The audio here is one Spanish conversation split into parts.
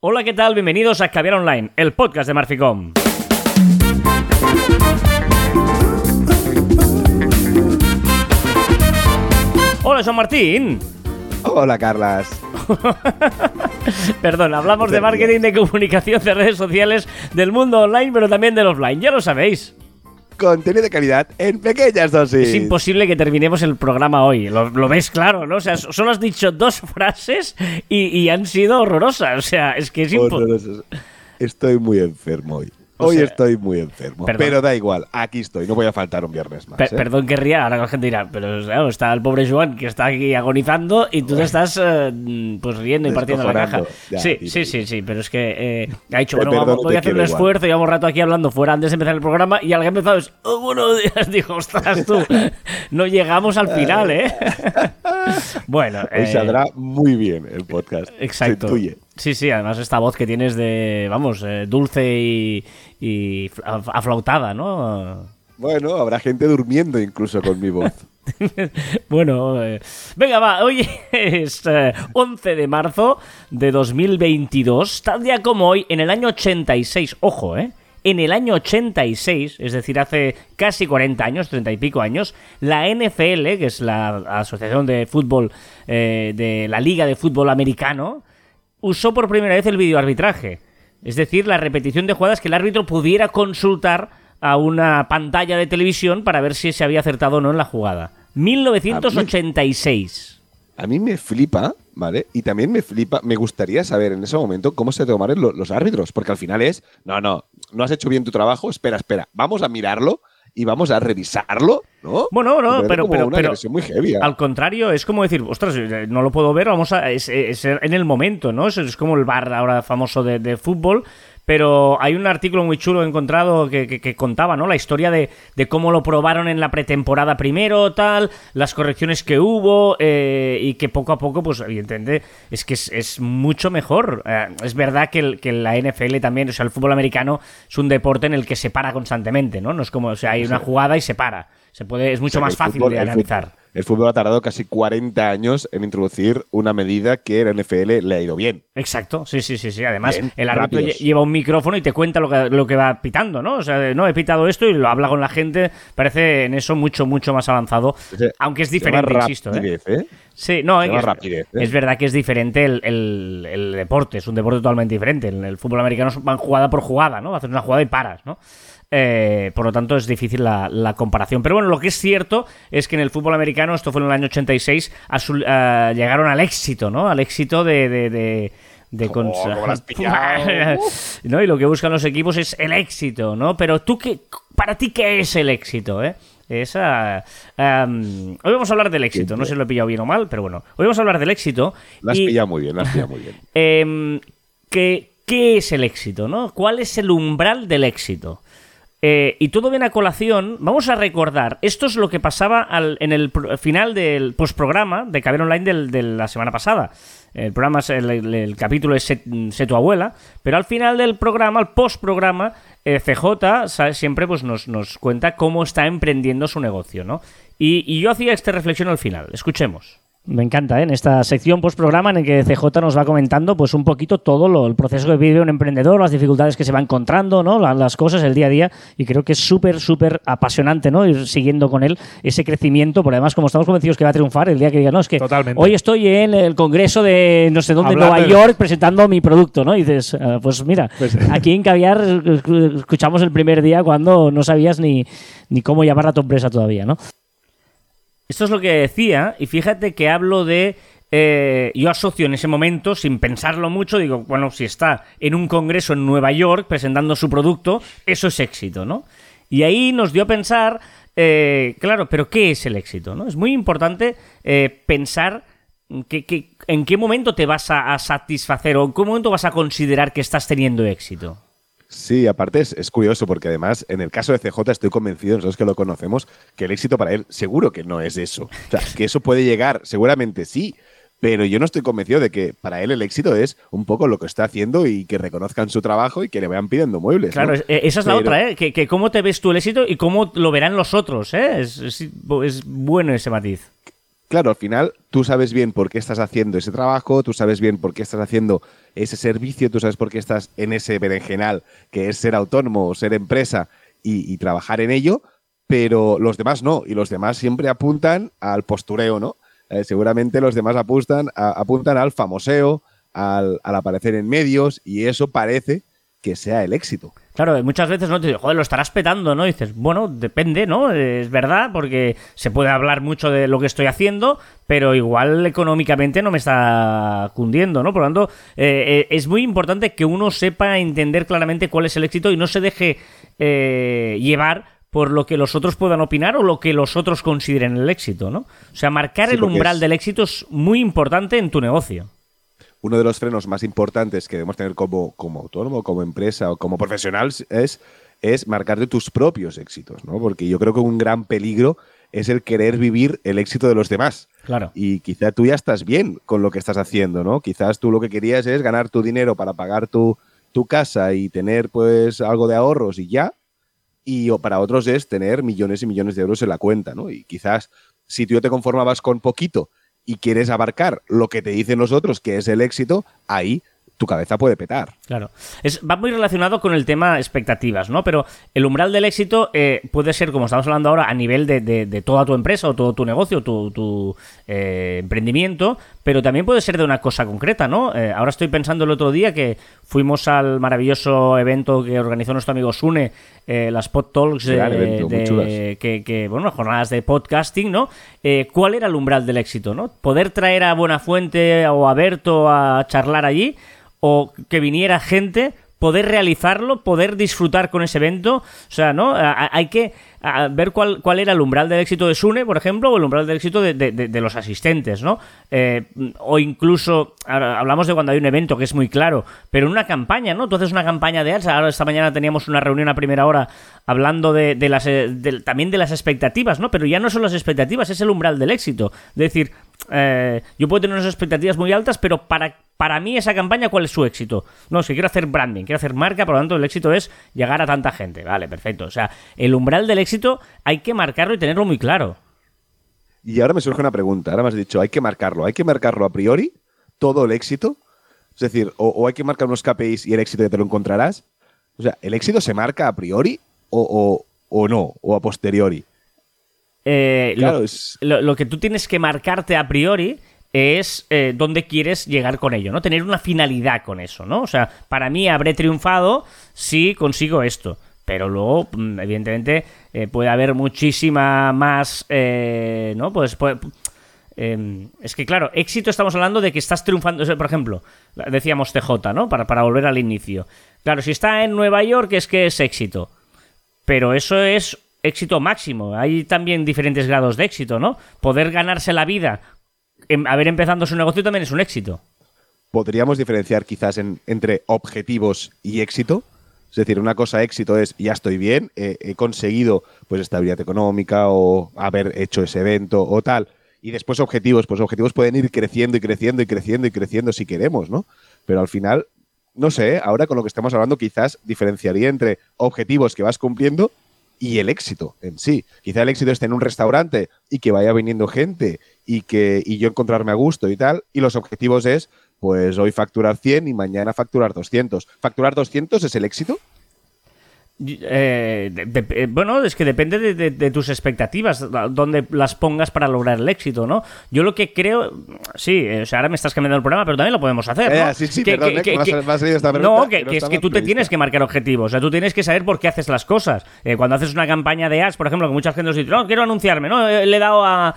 Hola, ¿qué tal? Bienvenidos a Caviar Online, el podcast de Marficom. Hola, soy Martín. Hola, Carlas. Perdón, hablamos de marketing, de comunicación, de redes sociales, del mundo online, pero también del offline. Ya lo sabéis. Contenido de calidad en pequeñas dosis. Es imposible que terminemos el programa hoy. Lo, lo ves claro, ¿no? O sea, solo has dicho dos frases y, y han sido horrorosas. O sea, es que es imposible. Estoy muy enfermo hoy. Hoy sea, estoy muy enfermo. perdón. Pero da igual, aquí estoy. No voy a faltar un viernes más. ¿eh? Perdón que ría, ahora la gente dirá, pero claro, está el pobre Joan que está aquí agonizando y tú te estás eh, pues riendo y partiendo la caja. Ya, sí, sí, sí, sí. pero es que eh, ha dicho, bueno, vamos, voy a hacer un igual. esfuerzo, llevamos un rato aquí hablando fuera antes de empezar el programa y al que ha empezado es, oh, buenos días, dijo, ostras tú, no llegamos al final, ¿eh? bueno, Hoy saldrá muy bien el podcast. Exacto. Se intuye. Sí, sí, además esta voz que tienes de, vamos, eh, dulce y, y fla- aflautada, ¿no? Bueno, habrá gente durmiendo incluso con mi voz. bueno, eh, venga, va, hoy es eh, 11 de marzo de 2022, tal día como hoy, en el año 86, ojo, ¿eh? En el año 86, es decir, hace casi 40 años, 30 y pico años, la NFL, que es la Asociación de Fútbol eh, de la Liga de Fútbol Americano, usó por primera vez el videoarbitraje. Es decir, la repetición de jugadas que el árbitro pudiera consultar a una pantalla de televisión para ver si se había acertado o no en la jugada. 1986. A mí me flipa, ¿vale? Y también me flipa, me gustaría saber en ese momento cómo se tomaron lo- los árbitros, porque al final es, no, no, no has hecho bien tu trabajo, espera, espera, vamos a mirarlo y vamos a revisarlo, ¿no? Bueno, no, pero- como pero- una pero- agresión muy heavy. ¿eh? Al contrario, es como decir, ostras, eh, no lo puedo ver, vamos a. Es, es en el momento, ¿no? Es, es como el bar ahora famoso de, de fútbol. Pero hay un artículo muy chulo encontrado que, que- que contaba, ¿no? La historia de, de cómo lo probaron en la pretemporada primero, tal, las correcciones que hubo, eh, y que poco a poco, pues, evidentemente, es que es, es mucho mejor. Eh, es verdad que, el- que la NFL también, o sea, el fútbol americano es un deporte en el que se para constantemente, ¿no? No es como, o sea, hay una jugada y se para. Se puede, es O mucho sea, más fácil fútbol- de analizar. El fútbol ha tardado casi 40 años en introducir una medida que la NFL le ha ido bien. Exacto, sí, sí, sí, sí. Además, Bien, el árbitro rápidos. lleva un micrófono y te cuenta lo que, lo que va pitando, ¿no? O sea, no, he pitado esto y lo habla con la gente. Parece en eso mucho, mucho más avanzado. Aunque es diferente, insisto. ¿eh? rapidez, ¿eh? Sí, no, es, rapidez, ¿eh? es verdad que es diferente el, el- el deporte, es un deporte totalmente diferente. En el fútbol americano van jugada por jugada, ¿no? Haces una jugada y paras, ¿no? Eh, por lo tanto, es difícil la, la comparación. Pero bueno, lo que es cierto es que en el fútbol americano, esto fue en el año 86, a su- a- llegaron al éxito, ¿no? Al éxito de. de, de- de cons- Oh. ¿no? Y lo que buscan los equipos es el éxito, ¿no? Pero tú, qué, para ti, ¿qué es el éxito, eh? Esa, am, hoy vamos a hablar del éxito, no sé si lo he pillado bien o mal, pero bueno, hoy vamos a hablar del éxito. Lo has y, pillado muy bien, lo has pillado muy bien. em, ¿qué, qué es el éxito, no? ¿Cuál es el umbral del éxito? Eh, y todo viene a colación. Vamos a recordar, esto es lo que pasaba en el final del postprograma de Caber Online de la semana pasada. El programa, el, capítulo es Sé, tu abuela, pero al final del programa, al postprograma, eh, CJ siempre pues, nos, nos cuenta cómo está emprendiendo su negocio, ¿no? Y, y yo hacía esta reflexión al final. Escuchemos. Me encanta, ¿eh? en esta sección postprograma en el que CJ nos va comentando pues un poquito todo lo, el proceso que vive un emprendedor, las dificultades que se va encontrando, ¿no? La- las cosas, el día a día, y creo que es súper, súper apasionante, ¿no? Ir siguiendo con él ese crecimiento, por además, como estamos convencidos que va a triunfar, el día que diga, no, es que Totalmente. hoy estoy en el congreso de no sé dónde, Hablando Nueva de- York, presentando mi producto, ¿no? Y dices, "Ah, pues mira, Pues- aquí en Caviar eh, escuchamos el primer día cuando no sabías ni, ni cómo llamar a tu empresa todavía, ¿no? Esto es lo que decía, y fíjate que hablo de. eh, yo asocio en ese momento, sin pensarlo mucho, digo, bueno, si está en un congreso en Nueva York presentando su producto, eso es éxito, ¿no? Y ahí nos dio a pensar, eh, claro, pero ¿qué es el éxito? ¿no? Es muy importante eh, pensar que, en qué momento te vas a, a satisfacer o en qué momento vas a considerar que estás teniendo éxito. Sí, aparte es, es curioso porque además en el caso de CJ estoy convencido, nosotros que lo conocemos, que el éxito para él seguro que no es eso. O sea, que eso puede llegar, seguramente sí, pero yo no estoy convencido de que para él el éxito es un poco lo que está haciendo y que reconozcan su trabajo y que le vayan pidiendo muebles. Claro, eh, esa es la Pero- otra, ¿eh? Que, que cómo te ves tú el éxito y cómo lo verán los otros, ¿eh? Es, es- es bueno ese matiz. claro, al final tú sabes bien por qué estás haciendo ese trabajo, tú sabes bien por qué estás haciendo ese servicio, tú sabes por qué estás en ese berenjenal que es ser autónomo o ser empresa y, trabajar en ello, pero los demás no, y los demás siempre apuntan al postureo, ¿no? Eh, seguramente los demás apuntan, apuntan al famoseo, al, al aparecer en medios, y eso parece que sea el éxito. Claro, muchas veces no te digo, joder, lo estarás petando, ¿no? Y dices, bueno, depende, ¿no? Es verdad, porque se puede hablar mucho de lo que estoy haciendo, pero igual económicamente no me está cundiendo, ¿no? Por lo tanto, eh, eh, es muy importante que uno sepa entender claramente cuál es el éxito y no se deje eh, llevar por lo que los otros puedan opinar o lo que los otros consideren el éxito, ¿no? O sea, marcar el umbral del éxito es muy importante en tu negocio uno de los frenos más importantes que debemos tener como, como autónomo, como empresa o como profesional es, es marcarte tus propios éxitos, ¿no? Porque yo creo que un gran peligro es el querer vivir el éxito de los demás. Claro. Y quizá tú ya estás bien con lo que estás haciendo, ¿no? Quizás tú lo que querías es ganar tu dinero para pagar tu, tu casa y tener pues algo de ahorros y ya. Y para otros es tener millones y millones de euros en la cuenta, ¿no? Y quizás si tú te conformabas con poquito y quieres abarcar lo que te dicen los otros, que es el éxito, ahí tu cabeza puede petar. Claro. Es, va muy relacionado con el tema expectativas, ¿no? Pero el umbral del éxito eh, puede ser, como estamos hablando ahora, a nivel de, toda tu empresa o todo tu negocio, tu, tu eh, emprendimiento, pero también puede ser de una cosa concreta, ¿no? Eh, ahora estoy pensando el otro día que fuimos al maravilloso evento que organizó nuestro amigo Sune, las Pod Talks, que, que, bueno, jornadas de podcasting, ¿no? ¿Cuál era el umbral del éxito, ¿no? Poder traer a Buenafuente o a Berto a charlar allí o que viniera gente, poder realizarlo, poder disfrutar con ese evento. O sea, ¿no? Hay que ver cuál, cuál era el umbral del éxito de Sune, por ejemplo, o el umbral del éxito de, los asistentes, ¿no? Eh, o incluso, hablamos de cuando hay un evento que es muy claro, pero en una campaña, ¿no? Tú haces una campaña de ads, ahora esta mañana teníamos una reunión a primera hora hablando de, las, eh, también de las expectativas, ¿no? Pero ya no son las expectativas, es el umbral del éxito. Es decir, eh, yo puedo tener unas expectativas muy altas, pero para, para mí esa campaña, ¿cuál es su éxito? No, si quiero hacer branding, quiero hacer marca, por lo tanto el éxito es llegar a tanta gente. Vale, perfecto. O sea, el umbral del éxito hay que marcarlo y tenerlo muy claro. Y ahora me surge una pregunta. Ahora me has dicho, hay que marcarlo. ¿Hay que marcarlo a priori? ¿Todo el éxito? Es decir, o, hay que marcar unos KPIs y el éxito ya te lo encontrarás. O sea, ¿el éxito se marca a priori o, o no? ¿O a posteriori? Eh, lo, que tú tienes que marcarte a priori es eh, dónde quieres llegar con ello, ¿no? Tener una finalidad con eso, ¿no? O sea, para mí habré triunfado si consigo esto. Pero luego, mm, evidentemente, eh, puede haber muchísima más, ¿no? Pues, em, es que, claro, éxito estamos hablando de que estás triunfando. por ejemplo, decíamos TJ, ¿no? Para, para volver al inicio. Claro, si está en Nueva York es que es éxito. Pero eso es éxito máximo. Hay también diferentes grados de éxito, ¿no? Poder ganarse la vida, haber empezado su negocio también es un éxito. ¿Podríamos diferenciar quizás entre objetivos y éxito? Es decir, una cosa éxito es ya estoy bien, he conseguido pues estabilidad económica o haber hecho ese evento o tal. Y después objetivos, pues objetivos pueden ir creciendo y creciendo y creciendo y creciendo si queremos, ¿no? Pero al final, no sé, ahora con lo que estamos hablando quizás diferenciaría entre objetivos que vas cumpliendo y el éxito en sí. Quizá el éxito esté en un restaurante y que vaya viniendo gente y que y yo encontrarme a gusto y tal. Y los objetivos es, pues hoy facturar 100 y mañana facturar 200. ¿Facturar 200 es el éxito? Eh, eh, bueno, es que depende de, tus expectativas, donde las pongas para lograr el éxito, ¿no? Yo lo que creo, sí, o sea, ahora me estás cambiando el programa, pero también lo podemos hacer. ¿no? sí, sí, que, perdón, que, No, que, es que tú te tienes que marcar objetivos, o sea, tú tienes que saber por qué haces las cosas. Eh, cuando haces una campaña de ads, por ejemplo, que mucha gente nos dice, no, quiero anunciarme, ¿no? Le he dado a,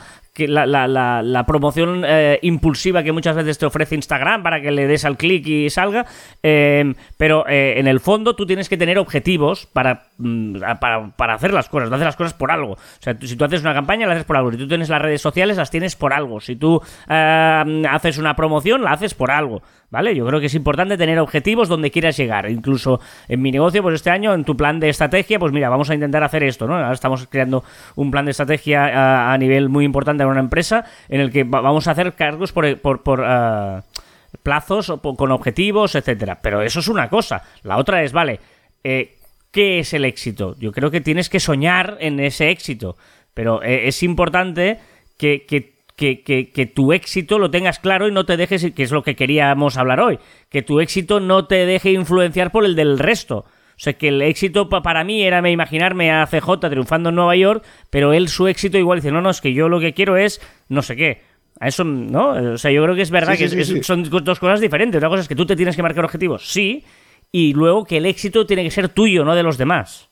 la, promoción eh, impulsiva que muchas veces te ofrece Instagram para que le des al clic y salga. Eh, pero eh, en el fondo tú tienes que tener objetivos para, mm, para, para, hacer las cosas. No haces las cosas por algo. O sea, si tú haces una campaña, la haces por algo. Si tú tienes las redes sociales, las tienes por algo. Si tú haces una promoción, la haces por algo. ¿Vale? Yo creo que es importante tener objetivos donde quieras llegar. Incluso en mi negocio, pues este año, en tu plan de estrategia, pues mira, vamos a intentar hacer esto, ¿no? Ahora estamos creando un plan de estrategia a, nivel muy importante en una empresa en el que vamos a hacer cargos por, por, por uh, plazos con objetivos, etcétera. Pero eso es una cosa. La otra es, vale, eh, ¿qué es el éxito? Yo creo que tienes que soñar en ese éxito. Pero eh, es importante que que, que, que, tu éxito lo tengas claro y no te dejes, que es lo que queríamos hablar hoy, que tu éxito no te deje influenciar por el del resto. O sea, que el éxito para mí era imaginarme a CJ triunfando en Nueva York, pero él su éxito igual dice, no, no, es que yo lo que quiero es no sé qué. A eso, ¿no? O sea, yo creo que es verdad que son dos cosas diferentes. Una cosa es que tú te tienes que marcar objetivos, sí, y luego que el éxito tiene que ser tuyo, no de los demás.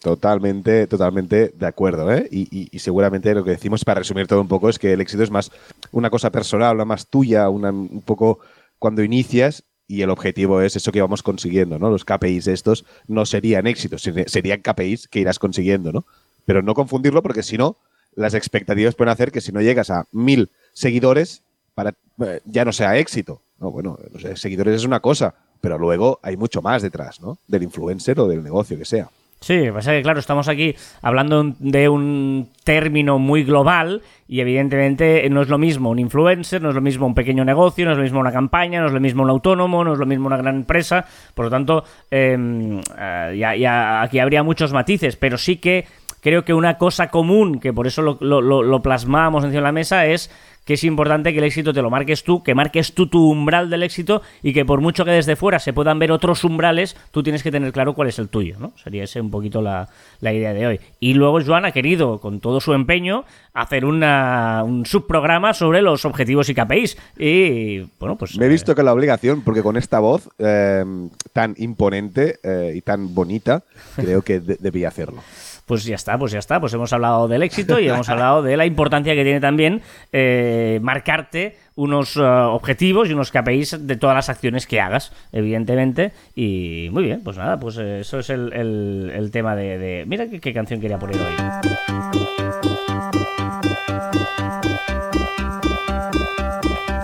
Totalmente, totalmente de acuerdo, ¿eh? Y, seguramente lo que decimos para resumir todo un poco es que el éxito es más una cosa personal, una más tuya, una, un poco cuando inicias y el objetivo es eso que vamos consiguiendo, ¿no? Los KPIs estos no serían éxitos, serían KPIs que irás consiguiendo, ¿no? Pero no confundirlo porque si no, las expectativas pueden hacer que si no llegas a mil seguidores, para, eh, ya no sea éxito. No, bueno, seguidores es una cosa, pero luego hay mucho más detrás, ¿no? Del influencer o del negocio que sea. Sí, pasa que claro, estamos aquí hablando de un término muy global y evidentemente no es lo mismo un influencer, no es lo mismo un pequeño negocio, no es lo mismo una campaña, no es lo mismo un autónomo, no es lo mismo una gran empresa. Por lo tanto, em, eh, ya, aquí habría muchos matices, pero sí que creo que una cosa común, que por eso lo, lo plasmamos encima de la mesa, es que es importante que el éxito te lo marques tú, que marques tú tu umbral del éxito y que por mucho que desde fuera se puedan ver otros umbrales, tú tienes que tener claro cuál es el tuyo, ¿no? Sería ese un poquito la, idea de hoy. Y luego Joan ha querido, con todo su empeño, hacer una, un subprograma sobre los objetivos y KPIs. Y bueno, pues... Me he visto que la obligación, porque con esta voz eh, tan imponente eh, y tan bonita, creo que debía hacerlo pues ya está, pues ya está. Pues hemos hablado del éxito y hemos hablado de la importancia que tiene también eh, marcarte unos eh, objetivos y unos KPIs de todas las acciones que hagas, evidentemente. Y muy bien, pues nada, pues eh, eso es el, tema de, Mira qué, canción quería poner hoy.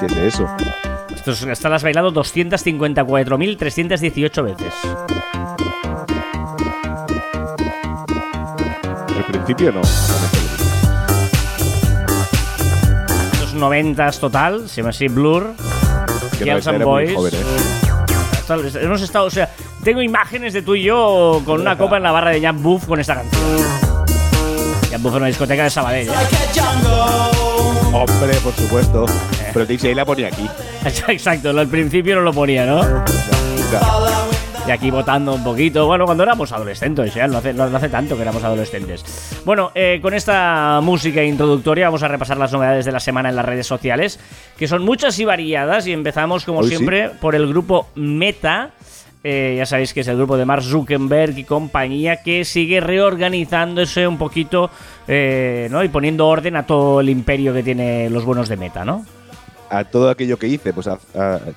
¿Qué es eso? Esto, esta la has bailado 254.318 veces. Principio no. Los 90 total, se llama así Blur. Que Girls and Boys. ¿eh? Hemos estado, o sea, tengo imágenes de tú y yo con una copa en la barra de Jan Buff con esta canción. Jan Buff en una discoteca de Sabadell. ¿eh? Hombre, por supuesto. Eh. Pero Dixie la ponía aquí. Exacto, al principio no lo ponía, ¿no? Aquí votando un poquito. Bueno, cuando éramos adolescentes, ya no hace, no hace tanto que éramos adolescentes. Bueno, eh, con esta música introductoria vamos a repasar las novedades de la semana en las redes sociales, que son muchas y variadas, y empezamos como siempre por el grupo Meta. Eh, ya sabéis que es el grupo de Mark Zuckerberg y compañía que sigue reorganizándose un poquito eh, ¿no? y poniendo orden a todo el imperio que tiene los buenos de Meta, ¿no? A todo aquello que hice, pues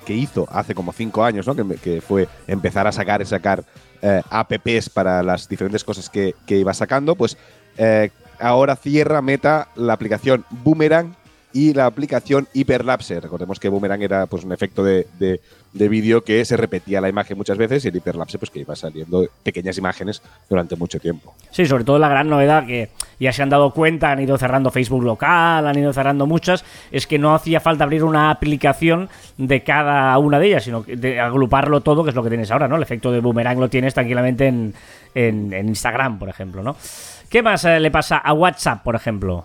que hizo hace como cinco años, ¿no? Que, fue empezar a sacar y sacar eh, apps para las diferentes cosas que, iba sacando, pues eh, ahora cierra Meta la aplicación Boomerang y la aplicación Hyperlapse. Recordemos que Boomerang era pues un efecto de, de vídeo que se repetía la imagen muchas veces y el hiperlapse pues que iba saliendo pequeñas imágenes durante mucho tiempo. Sí, sobre todo la gran novedad que ya se han dado cuenta, han ido cerrando Facebook local, han ido cerrando muchas, es que no hacía falta abrir una aplicación de cada una de ellas, sino de agruparlo todo, que es lo que tienes ahora, ¿no? El efecto de boomerang lo tienes tranquilamente en, en, Instagram, por ejemplo, ¿no? ¿Qué más eh, le pasa a WhatsApp, por ejemplo?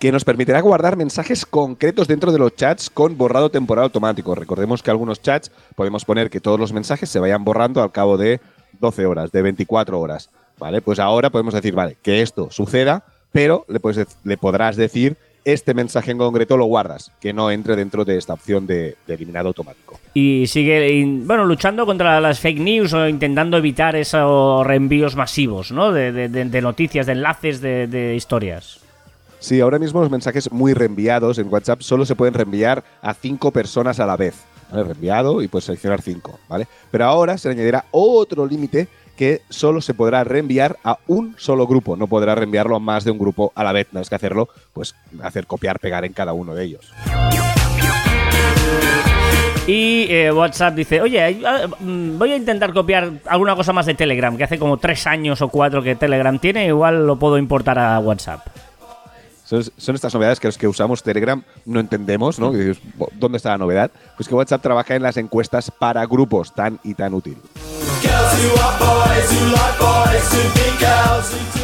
Que nos permitirá guardar mensajes concretos dentro de los chats con borrado temporal automático. Recordemos que algunos chats podemos poner que todos los mensajes se vayan borrando al cabo de 12 horas, de 24 horas. ¿Vale? Pues ahora podemos decir, vale, que esto suceda, pero le, puedes, le podrás decir este mensaje en concreto lo guardas, que no entre dentro de esta opción de, eliminado automático. Y sigue, bueno, luchando contra las fake news o intentando evitar esos reenvíos masivos, ¿no? De, de noticias, de enlaces, de historias. Sí, ahora mismo los mensajes muy reenviados en WhatsApp solo se pueden reenviar a cinco personas a la vez. Reenviado y puedes seleccionar cinco, ¿vale? Pero ahora se añadirá otro límite que solo se podrá reenviar a un solo grupo. No podrá reenviarlo a más de un grupo a la vez. No es que hacerlo, pues hacer copiar, pegar en cada uno de ellos. Y eh, WhatsApp dice, oye, ah, mm, voy a intentar copiar alguna cosa más de Telegram, que hace como tres años o cuatro que Telegram tiene, igual lo puedo importar a WhatsApp. Son, estas novedades que los que usamos Telegram no entendemos, ¿no? ¿Dónde está la novedad? Pues que WhatsApp trabaja en las encuestas para grupos, tan y tan útil.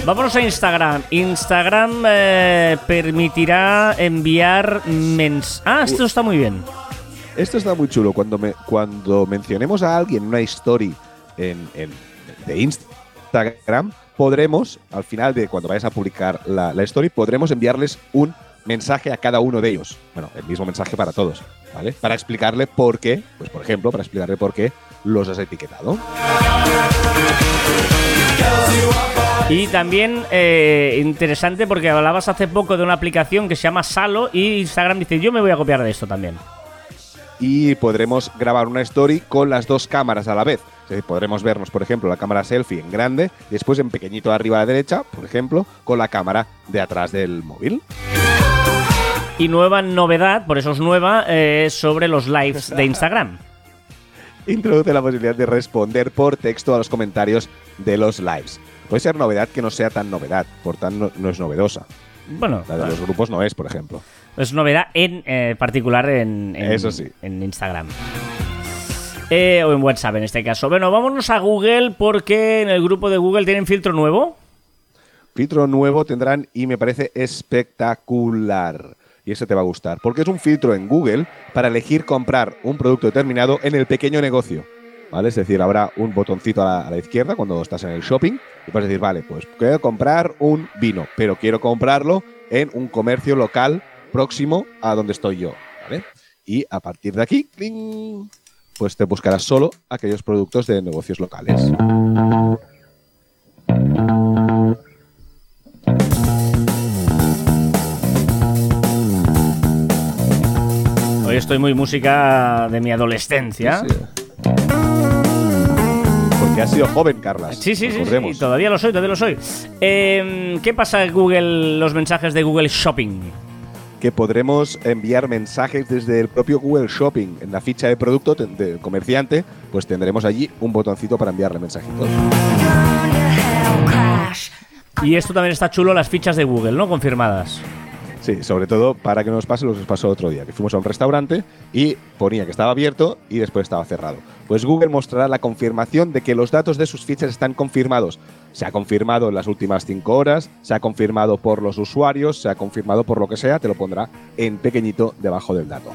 Vámonos a Instagram. Instagram eh, permitirá enviar mens... Ah, esto está muy bien. Esto está muy chulo. Cuando, me, cuando mencionemos a alguien una story en, en- de Instagram, podremos, al final de cuando vayas a publicar la, la story, podremos enviarles un mensaje a cada uno de ellos. Bueno, el mismo mensaje para todos, ¿vale? Para explicarle por qué, pues por ejemplo, para explicarle por qué los has etiquetado. Y también eh, interesante porque hablabas hace poco de una aplicación que se llama Salo y Instagram dice yo me voy a copiar de esto también. y podremos grabar una story con las dos cámaras a la vez. Decir, podremos vernos, por ejemplo, la cámara selfie en grande después en pequeñito arriba a la derecha, por ejemplo, con la cámara de atrás del móvil. Y nueva novedad, por eso es nueva, eh, sobre los lives de Instagram. Introduce la posibilidad de responder por texto a los comentarios de los lives. Puede ser novedad que no sea tan novedad, por tanto no, no es novedosa. Bueno, La de los grupos no es, por ejemplo. es novedad en eh, particular en, en- Eso sí. en Instagram. Eh, o en WhatsApp en este caso. Bueno, vámonos a Google porque en el grupo de Google tienen filtro nuevo. Filtro nuevo tendrán y me parece espectacular. Y ese te va a gustar, porque es un filtro en Google para elegir comprar un producto determinado en el pequeño negocio. ¿Vale? Es decir, habrá un botoncito a la, izquierda cuando estás en el shopping y puedes decir, vale, pues quiero comprar un vino, pero quiero comprarlo en un comercio local próximo a donde estoy yo. ¿vale? Y a partir de aquí, ¡cling! Pues te buscarás solo aquellos productos de negocios locales. Hoy estoy muy música de mi adolescencia. Sí. Porque has sido joven, Carlas. Sí, sí, sí, todavía lo soy, todavía lo soy. Eh, ¿Qué pasa Google, los mensajes de Google Shopping? Que podremos enviar mensajes desde el propio Google Shopping. En la ficha de producto del comerciante, pues tendremos allí un botoncito para enviarle mensajitos. Y esto también está chulo, las fichas de Google, ¿no? Confirmadas. Sí, sobre todo para que no nos pase lo que nos pasó otro día, que fuimos a un restaurante y ponía que estaba abierto y después estaba cerrado. Pues Google mostrará la confirmación de que los datos de sus fichas están confirmados. Se ha confirmado en las últimas cinco horas, se ha confirmado por los usuarios, se ha confirmado por lo que sea, te lo pondrá en pequeñito debajo del dato.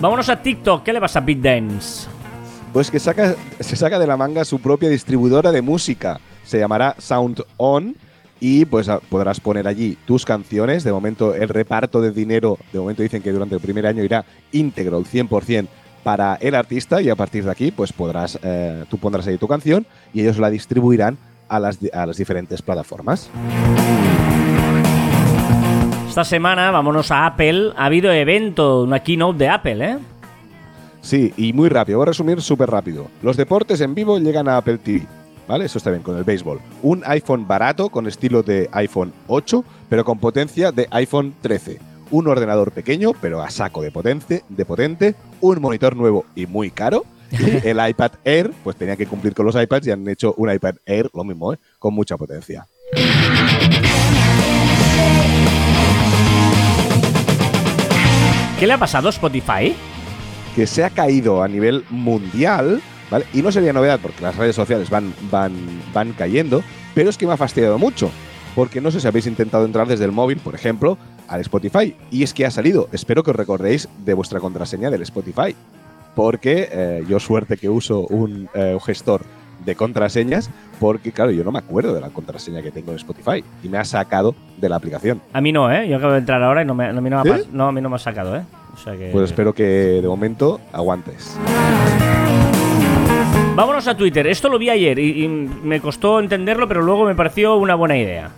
Vámonos a TikTok. ¿Qué le pasa a BitDance? Pues que saca, se saca de la manga su propia distribuidora de música. Se llamará Sound On y pues podrás poner allí tus canciones. De momento el reparto de dinero, de momento dicen que durante el primer año irá íntegro, el 100% para el artista y a partir de aquí pues podrás, eh, tú pondrás ahí tu canción y ellos la distribuirán a las, a las diferentes plataformas. Esta semana, vámonos a Apple. Ha habido evento, una keynote de Apple, ¿eh? Sí, y muy rápido, voy a resumir súper rápido. Los deportes en vivo llegan a Apple TV, ¿vale? Eso está bien, con el béisbol. Un iPhone barato con estilo de iPhone 8, pero con potencia de iPhone 13. Un ordenador pequeño, pero a saco de potente, de potente. Un monitor nuevo y muy caro. Y el iPad Air, pues tenía que cumplir con los iPads y han hecho un iPad Air, lo mismo, ¿eh? Con mucha potencia. ¿Qué le ha pasado a Spotify? que se ha caído a nivel mundial, ¿vale? Y no sería novedad porque las redes sociales van, van, van cayendo, pero es que me ha fastidiado mucho. Porque no sé si habéis intentado entrar desde el móvil, por ejemplo, al Spotify. Y es que ha salido. Espero que os recordéis de vuestra contraseña del Spotify. Porque eh, yo suerte que uso un eh, gestor de contraseñas, porque claro, yo no me acuerdo de la contraseña que tengo en Spotify. Y me ha sacado de la aplicación. A mí no, ¿eh? Yo acabo de entrar ahora y no me, no, a mí no me no, a mí no me ha sacado, ¿eh? O sea que... Pues espero que de momento aguantes. Vámonos a Twitter. Esto lo vi ayer y, y me costó entenderlo, pero luego me pareció una buena idea.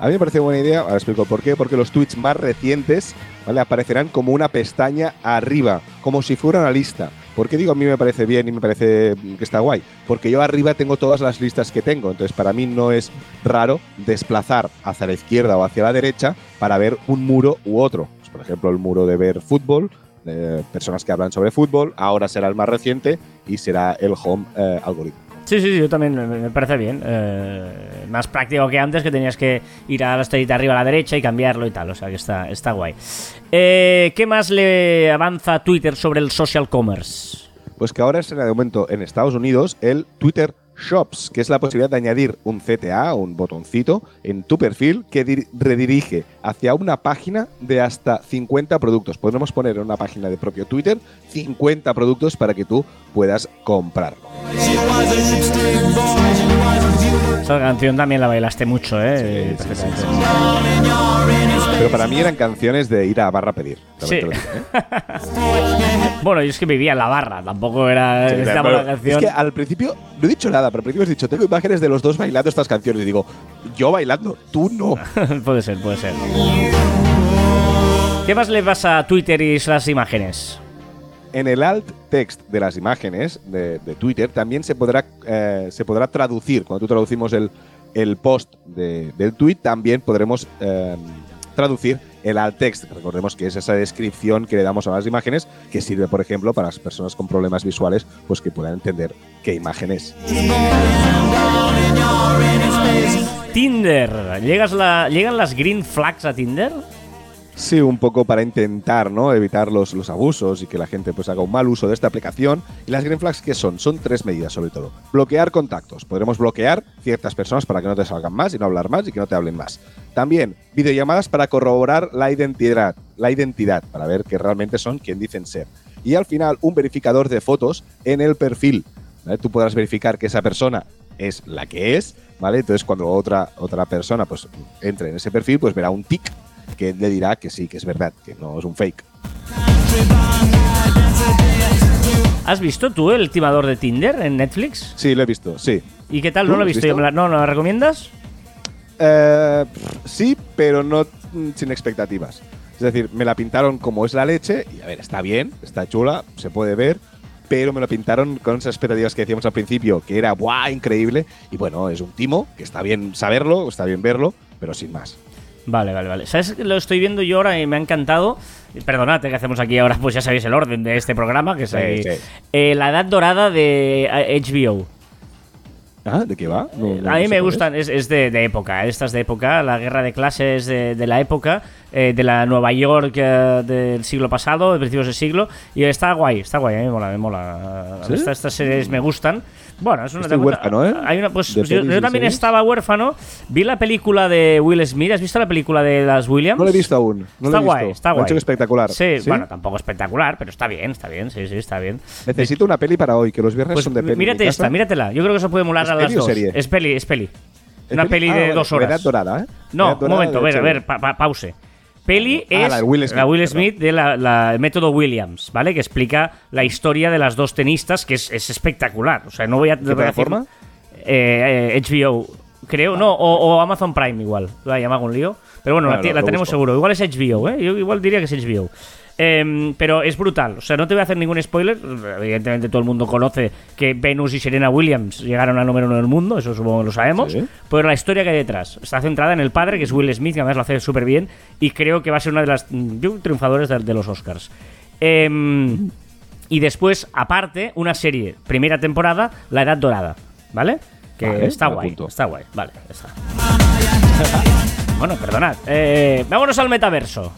A mí me parece buena idea, ahora explico por qué, porque los tweets más recientes ¿vale? aparecerán como una pestaña arriba, como si fuera una lista. ¿Por qué digo a mí me parece bien y me parece que está guay? Porque yo arriba tengo todas las listas que tengo, entonces para mí no es raro desplazar hacia la izquierda o hacia la derecha para ver un muro u otro. Pues, por ejemplo, el muro de ver fútbol, de personas que hablan sobre fútbol, ahora será el más reciente y será el home eh, algoritmo. Sí, sí, sí, yo también me, parece bien. Eh, más práctico que antes, que tenías que ir a la estrellita arriba a la derecha y cambiarlo y tal. O sea que está, está guay. Eh, ¿Qué más le avanza Twitter sobre el social commerce? Pues que ahora es de momento en Estados Unidos el Twitter Shops, que es la posibilidad de añadir un CTA, un botoncito, en tu perfil que redirige hacia una página de hasta 50 productos. Podremos poner en una página de propio Twitter 50 productos para que tú puedas comprarlo. Esa canción también la bailaste mucho, ¿eh? Pero para mí eran canciones de ir a barra a pedir. Sí. ¿eh? bueno, yo es que vivía en la barra, tampoco era la canción. Es que al principio no he dicho nada, pero al principio has dicho, tengo imágenes de los dos bailando estas canciones. Y digo, yo bailando, tú no. puede ser, puede ser. ¿Qué más le pasa a Twitter y las imágenes? En el alt text de las imágenes de, Twitter también se podrá, eh, se podrá traducir. Cuando tú traducimos el, el post del tweet, también podremos eh, traducir el alt text. Recordemos que es esa descripción que le damos a las imágenes que sirve, por ejemplo, para las personas con problemas visuales, pues que puedan entender qué imagen es. Tinder. ¿Llegas la, ¿Llegan las green flags a Tinder? Sí, un poco para intentar ¿no? evitar los, los, abusos y que la gente pues haga un mal uso de esta aplicación. ¿Y las green flags qué son? Son tres medidas sobre todo. Bloquear contactos. Podremos bloquear ciertas personas para que no te salgan más y no hablar más y que no te hablen más. También videollamadas para corroborar la identidad, la identidad, para ver que realmente son quien dicen ser. Y al final un verificador de fotos en el perfil. Tú podrás verificar que esa persona es la que es, ¿vale? Entonces cuando otra, otra persona pues entre en ese perfil, pues verá un tic que le dirá que sí, que es verdad, que no es un fake. ¿Has visto tú el timador de Tinder en Netflix? Sí, lo he visto, sí. ¿Y qué tal? No lo he visto. Yo. ¿No, ¿No la recomiendas? Eh, sí, pero no sin expectativas. Es decir, me la pintaron como es la leche y a ver, está bien, está chula, se puede ver, pero me lo pintaron con esas expectativas que decíamos al principio, que era ¡buah! increíble. Y bueno, es un timo, que está bien saberlo, está bien verlo, pero sin más. Vale, vale, vale. ¿Sabes? Lo estoy viendo yo ahora y me ha encantado. Perdonad que hacemos aquí ahora, pues ya sabéis el orden de este programa, que es eh, la edad dorada de HBO. Eh, ¿Ah? ¿De qué va? a mí me gustan, es, de, época, estas de época, la guerra de clases de, la época, eh, de la Nueva York del siglo pasado, de principios del siglo, y está guay, está guay, a mí me mola, me mola. estas series me gustan. Bueno, es una Estoy huérfano, ¿eh? Hay una, pues yo, también estaba huérfano. Vi la película de Will Smith. ¿Has visto la película de las Williams? No la he visto aún. No está he guay, está guay. Espectacular. Sí, bueno, tampoco espectacular, pero está bien, está bien. Sí, sí, está bien. Necesito una peli para hoy, que los viernes pues son de peli. Mírate esta, míratela. Yo creo que eso puede molar a las dos. Serie? Es peli, es peli. una peli, de ah, dos horas. Dorada, ¿eh? No, un momento, a ver, a ver, pause peli ah, es la, Will Smith, de la, método Williams, ¿vale? Que explica la historia de las dos tenistas, que es, espectacular. O sea, no voy a, ¿Qué plataforma? Eh, HBO, creo, no, o, Amazon Prime igual. Me hago un lío. Pero bueno, la, tenemos seguro. Igual es HBO, ¿eh? Yo igual diría que es HBO. Em, pero es brutal. O sea, no te voy a hacer ningún spoiler. Evidentemente todo el mundo conoce que Venus y Serena Williams llegaron al número uno del mundo. Eso supongo que lo sabemos. Pero la historia que hay detrás está centrada en el padre, que es Will Smith, que además lo hace súper bien. Y creo que va a ser una de las mm, triunfadores de, los Oscars. Em, y después, aparte, una serie, primera temporada, La Edad Dorada. ¿Vale? Que está guay. Está guay. Vale, está. bueno, perdonad. Eh, vámonos al metaverso.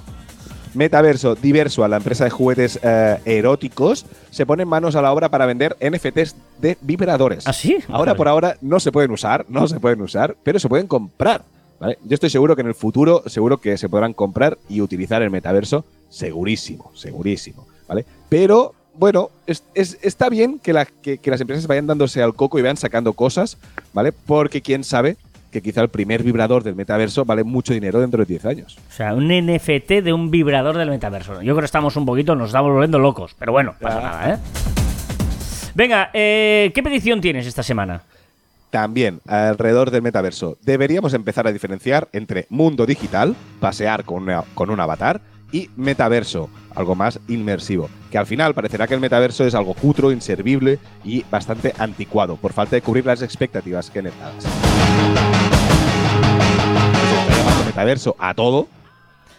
Metaverso Diverso, a la empresa de juguetes eh, eróticos, se pone manos a la obra para vender NFTs de vibradores. ¿Ah, sí? Ahora por ahora no se pueden usar, no se pueden usar, pero se pueden comprar. Yo estoy seguro que en el futuro, seguro que se podrán comprar y utilizar el metaverso, segurísimo, segurísimo. ¿vale? Pero bueno, está bien que, que, las empresas vayan dándose al coco y vayan sacando cosas, ¿vale? Porque quién sabe que quizá el primer vibrador del metaverso vale mucho dinero dentro de 10 años. O sea, un NFT de un vibrador del metaverso. Yo creo que estamos un poquito, nos estamos volviendo locos, pero bueno, pasa nada, ¿eh? Venga, eh, ¿qué petición tienes esta semana? También, alrededor del metaverso, deberíamos empezar a diferenciar entre mundo digital, pasear con, con un avatar, y metaverso, algo más inmersivo, que al final parecerá que el metaverso es algo cutro, inservible y bastante anticuado, por falta de cubrir las expectativas generadas metaverso a todo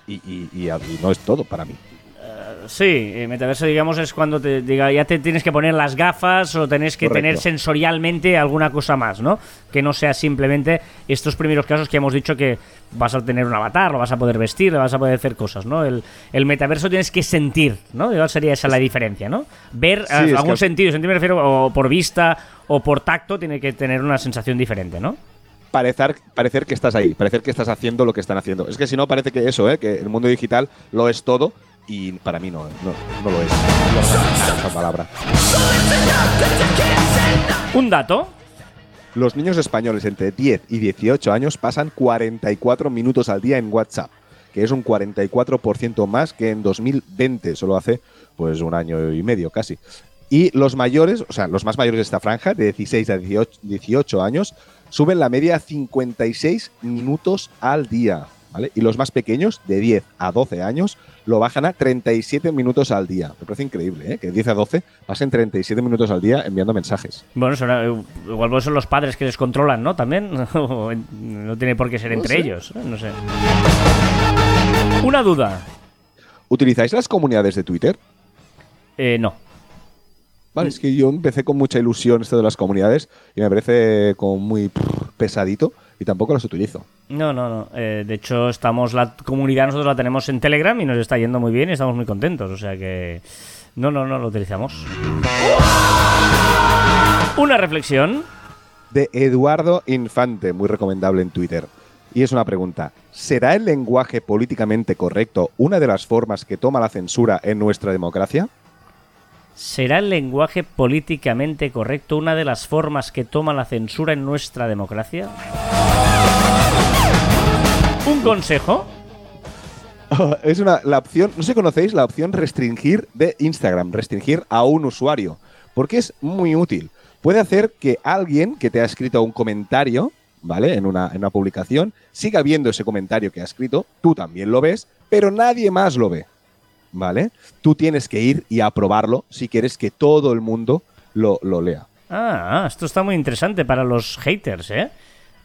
y, no es todo para mí. Sí, eh, metaverso, digamos, es cuando te diga, ya te tienes que poner las gafas o tenés que Correcto. tener sensorialmente alguna cosa más, ¿no? Que no sea simplemente estos primeros casos que hemos dicho que vas a tener un avatar, lo vas a poder vestir, lo vas a poder hacer cosas, ¿no? El, el metaverso tienes que sentir, ¿no? Igual sería esa la diferencia, ¿no? Ver Sí, a- es que algún al- sentido, sentir me refiero, o por vista o por tacto, tiene que tener una sensación diferente, ¿no? Parecer, parecer que estás ahí, parecer que estás haciendo lo que están haciendo. Es que si no, parece que eso, ¿eh? que el mundo digital lo es todo y para mí no, no, no lo es. No esa palabra. Un dato, Los niños españoles entre 10 y 18 años pasan 44 minutos al día en WhatsApp, que es un 44% más que en 2020, solo hace pues un año y medio casi. Y los mayores, o sea, los más mayores de esta franja, de 16 a 18, 18 años, suben la media a 56 minutos al día. ¿vale? Y los más pequeños, de 10 a 12 años, lo bajan a 37 minutos al día. Me parece increíble, ¿eh? Que de 10 a 12 pasen 37 minutos al día enviando mensajes. Bueno, será- igual pues son los padres que les controlan, ¿no? También. no tiene por qué ser No entre sé. ellos. ¿eh? No sé. Una duda. ¿Utilizáis las comunidades de Twitter? Eh, no. Vale, es que yo empecé con mucha ilusión esto de las comunidades y me parece como muy pesadito y tampoco las utilizo. No, no, no. Eh, de hecho, estamos la comunidad nosotros la tenemos en Telegram y nos está yendo muy bien y estamos muy contentos. O sea que no, no, no lo utilizamos. Una reflexión. De Eduardo Infante, muy recomendable en Twitter. Y es una pregunta. ¿Será el lenguaje políticamente correcto una de las formas que toma la censura en nuestra democracia? ¿Será el lenguaje políticamente correcto una de las formas que toma la censura en nuestra democracia? Un consejo. es una, la opción, no sé si conocéis la opción restringir de Instagram, restringir a un usuario, porque es muy útil. Puede hacer que alguien que te ha escrito un comentario, ¿vale? En una, en una publicación, siga viendo ese comentario que ha escrito, tú también lo ves, pero nadie más lo ve, ¿vale? Tú tienes que ir y aprobarlo si quieres que todo el mundo lo, lo lea. Ah, esto está muy interesante para los haters, ¿eh?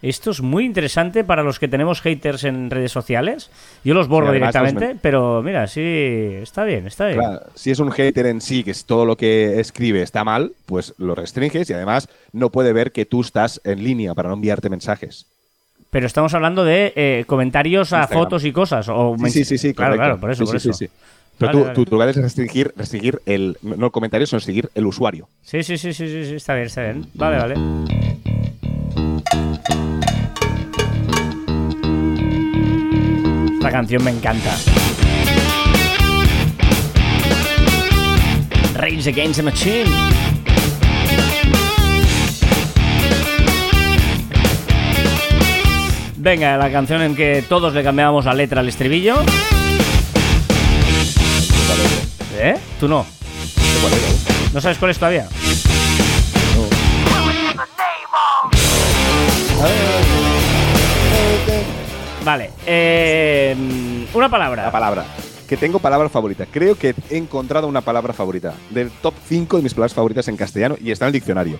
Esto es muy interesante para los que tenemos haters en redes sociales. Yo los borro los directamente, men- pero mira, sí, está bien, está bien. Claro, si es un hater en sí, que es todo lo que escribe está mal, pues lo restringes y además no puede ver que tú estás en línea para no enviarte mensajes. Pero estamos hablando de eh, comentarios a Instagram. fotos y cosas. O Sí, sí, sí, sí, Claro, correcto. claro, por eso, por eso. Pero Vale, tú, vale. tu lugar es restringir, restringir el, no el comentario, sino restringir el usuario. Sí, sí, sí, sí, sí, sí, está bien, está bien. Vale, vale. Esta canción me encanta. Rage Against the Machine. Venga, la canción en que todos le cambiábamos la letra al estribillo. ¿Eh? ¿Tú no? ¿No sabes cuál es todavía? Vale. eh, una palabra. La palabra. Que tengo palabra favorita. Creo que he encontrado una palabra favorita. Del top 5 de mis palabras favoritas en castellano y está en el diccionario.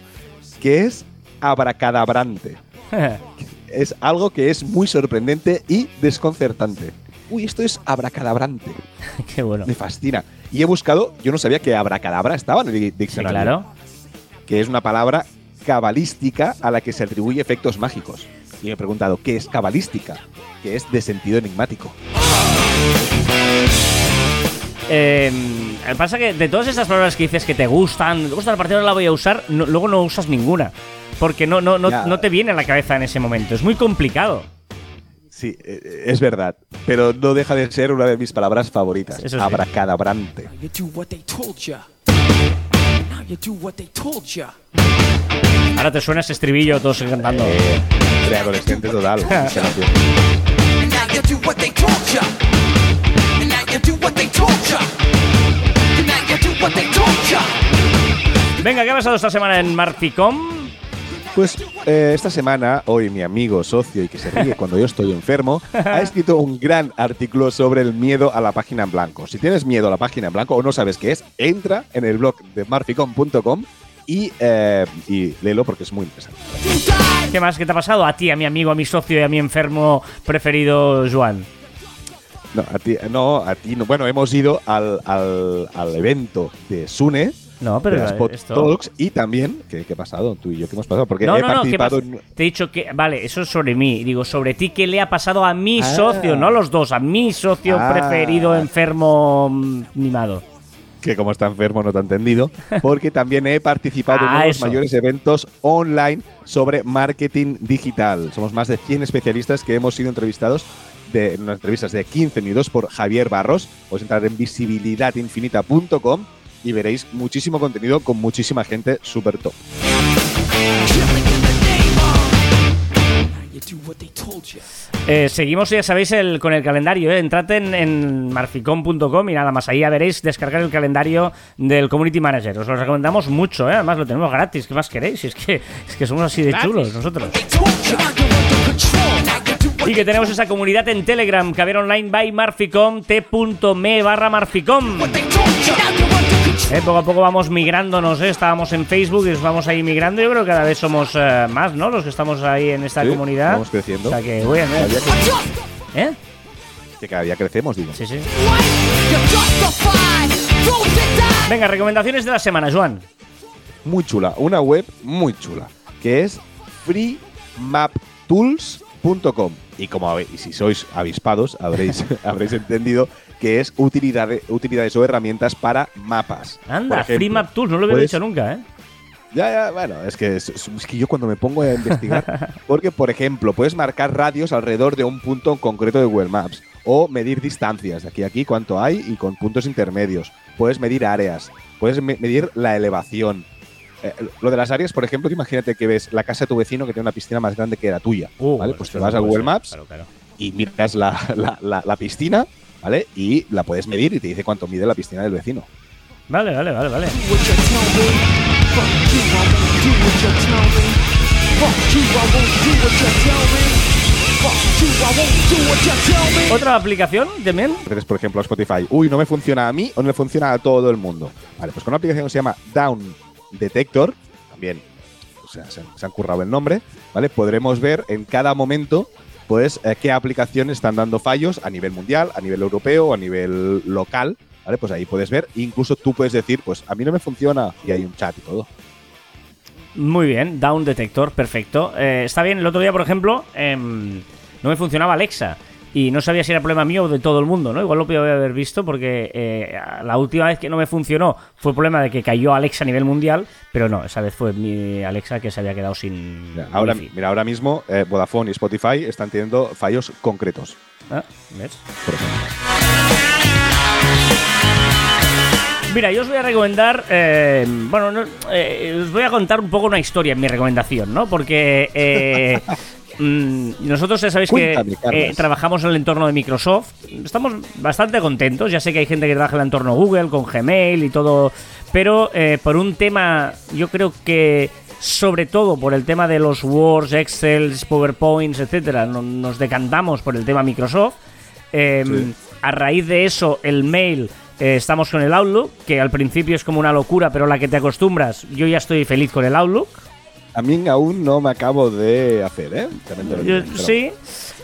Que es abracadabrante. Es algo que es muy sorprendente y desconcertante. Uy, esto es abracadabrante. Qué bueno. Me fascina. Y he buscado, yo no sabía que abracadabra estaba en el Sí, diccionario. claro. Que es una palabra cabalística a la que se atribuye efectos mágicos. Y me he preguntado, ¿qué es cabalística? Que es de sentido enigmático. Eh, pasa que de todas estas palabras que dices que te gustan, te gusta la partida, no la voy a usar, no- luego no usas ninguna. Porque no, no, no, Ya. no te viene a la cabeza en ese momento. Es muy complicado. Sí, eh, es verdad. Pero no deja de ser una de mis palabras favoritas. Sí. Abracadabrante. Ahora te suena ese estribillo todos cantando. Eh, preadolescente total. Venga, ¿qué ha pasado esta semana en Marficom? Pues eh, esta semana, hoy mi amigo, socio y que se ríe cuando yo estoy enfermo, ha escrito un gran artículo sobre el miedo a la página en blanco. Si tienes miedo a la página en blanco o no sabes qué es, entra en el blog de marficom.com y, eh, y léelo porque es muy interesante. ¿Qué más? ¿Qué te ha pasado? A ti, a mi amigo, a mi socio y a mi enfermo preferido, Joan. No, a ti no. A ti no. Bueno, hemos ido al, al, al evento de Sune. No, pero de las Pod esto- Talks y también, ¿qué, qué ha pasado? Tú y yo, ¿qué hemos pasado? Porque No, he no, no, ¿qué participado pasa? en. Te he dicho que. Vale, eso es sobre mí. Digo, sobre ti, ¿qué le ha pasado a mi Ah. socio? No a los dos, a mi socio Ah. preferido, enfermo, mm, mimado. que como está enfermo no te ha entendido, porque también he participado en Ah, uno de los eso. mayores eventos online sobre marketing digital. Somos más de 100 especialistas que hemos sido entrevistados de, en unas entrevistas de 15 minutos por Javier Barros. Podéis entrar en visibilidadinfinita.com y veréis muchísimo contenido con muchísima gente súper top. Eh, seguimos, ya sabéis, el, con el calendario. ¿eh? Entrad en, en marficom.com y nada más. Ahí ya veréis descargar el calendario del Community Manager. Os lo recomendamos mucho, ¿eh? además lo tenemos gratis. ¿Qué más queréis? Es que, es que somos así de chulos nosotros. Y que tenemos esa comunidad en Telegram, Caber Online by Marficom, t.me barra Marficom. Eh, poco a poco vamos migrándonos, ¿eh? estábamos en Facebook y nos vamos ahí migrando. Yo creo que cada vez somos eh, más, ¿no? Los que estamos ahí en esta Sí, comunidad. vamos creciendo. O sea que, bueno, Cada día, ¿eh? ¿Eh? que cada día crecemos, digo. Sí, sí. Venga, recomendaciones de la semana, Joan. Muy chula, una web muy chula, que es freemaptools.com. Y como y si sois avispados, habréis, habréis entendido que es utilidades, utilidades o herramientas para mapas. Anda, ejemplo, Free Map Tools, no lo había puedes- dicho nunca, ¿eh? Ya, ya, bueno, es que, es, es que yo cuando me pongo a investigar, porque por ejemplo, puedes marcar radios alrededor de un punto en concreto de Google Maps, o medir distancias, de aquí a aquí cuánto hay y con puntos intermedios. Puedes medir áreas, puedes me- medir la elevación. Eh, lo de las áreas, por ejemplo, imagínate que ves la casa de tu vecino que tiene una piscina más grande que la tuya, Uh, ¿vale? Pues te vas a Google ser. Maps Claro, claro. y miras la, la- la- la piscina, ¿vale? Y la puedes medir y te dice cuánto mide la piscina del vecino. Vale, vale, vale, vale. ¿Otra aplicación también? Entonces, por ejemplo, a Spotify, uy, no me funciona a mí o no le funciona a todo el mundo. Vale, pues con una aplicación que se llama Down Detector, también se, han currado el nombre, ¿vale? Podremos ver en cada momento, pues, eh, qué aplicaciones están dando fallos a nivel mundial, a nivel europeo, a nivel local, ¿vale? Pues ahí puedes ver, incluso tú puedes decir, pues, a mí no me funciona, y hay un chat y todo. Muy bien, Down Detector, perfecto. Eh, está bien, el otro día, por ejemplo, em, no me funcionaba Alexa. Y no sabía si era problema mío o de todo el mundo, ¿no? Igual lo podía haber visto porque eh, la última vez que no me funcionó fue el problema de que cayó Alexa a nivel mundial, pero no, esa vez fue mi Alexa que se había quedado sin ahora, wifi. mira, ahora mismo eh, Vodafone y Spotify están teniendo fallos concretos, Ah, ¿ves? por ejemplo. Mira, yo os voy a recomendar, eh, bueno, no, eh, os voy a contar un poco una historia en mi recomendación, ¿no? Porque eh, mm, nosotros ya sabéis Cuéntame, que eh, trabajamos en el entorno de Microsoft, estamos bastante contentos, ya sé que hay gente que trabaja en el entorno Google, con Gmail y todo, pero eh, por un tema, yo creo que sobre todo por el tema de los Words, Excel, PowerPoints, etcétera, no- nos decantamos por el tema Microsoft. Eh, Sí. A raíz de eso, el mail, eh, estamos con el Outlook, que al principio es como una locura, pero a la que te acostumbras, yo ya estoy feliz con el Outlook. A mí aún no me acabo de hacer, ¿eh? También Yo- sí.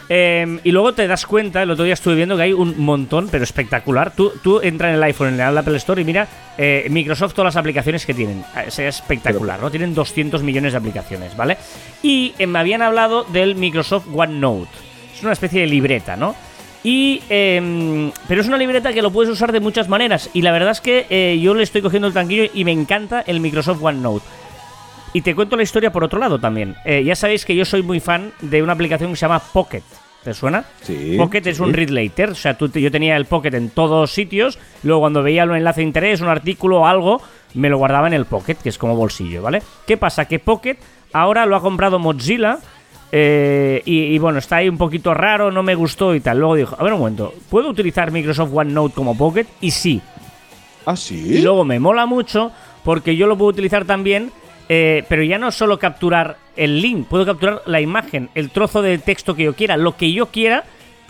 Eh, y luego te das cuenta, el otro día estuve viendo que hay un montón, pero espectacular. Tú, tú entras en el iPhone, en el Apple Store y mira eh, Microsoft todas las aplicaciones que tienen. Eh, Es espectacular, ¿no? Tienen 200 millones de aplicaciones, ¿vale? Y eh, me habían hablado del Microsoft OneNote. Es una especie de libreta, ¿no? Y, eh, pero es una libreta que lo puedes usar de muchas maneras. Y la verdad es que eh, yo le estoy cogiendo el tranquillo y me encanta el Microsoft OneNote. Y te cuento la historia por otro lado también. Eh, ya sabéis que yo soy muy fan de una aplicación que se llama Pocket. ¿Te suena? Sí, Pocket es un read later. O sea, tú, yo tenía el Pocket en todos sitios. Luego, cuando veía un enlace de interés, un artículo o algo, me lo guardaba en el Pocket, que es como bolsillo, ¿vale? ¿Qué pasa? Que Pocket ahora lo ha comprado Mozilla. eh, y, y bueno, está ahí un poquito raro, no me gustó y tal. Luego dijo, a ver un momento, ¿puedo utilizar Microsoft OneNote como Pocket? Y sí, Ah, sí. y luego me mola mucho porque yo lo puedo utilizar también, eh, pero ya no solo capturar el link, puedo capturar la imagen, el trozo de texto que yo quiera, lo que yo quiera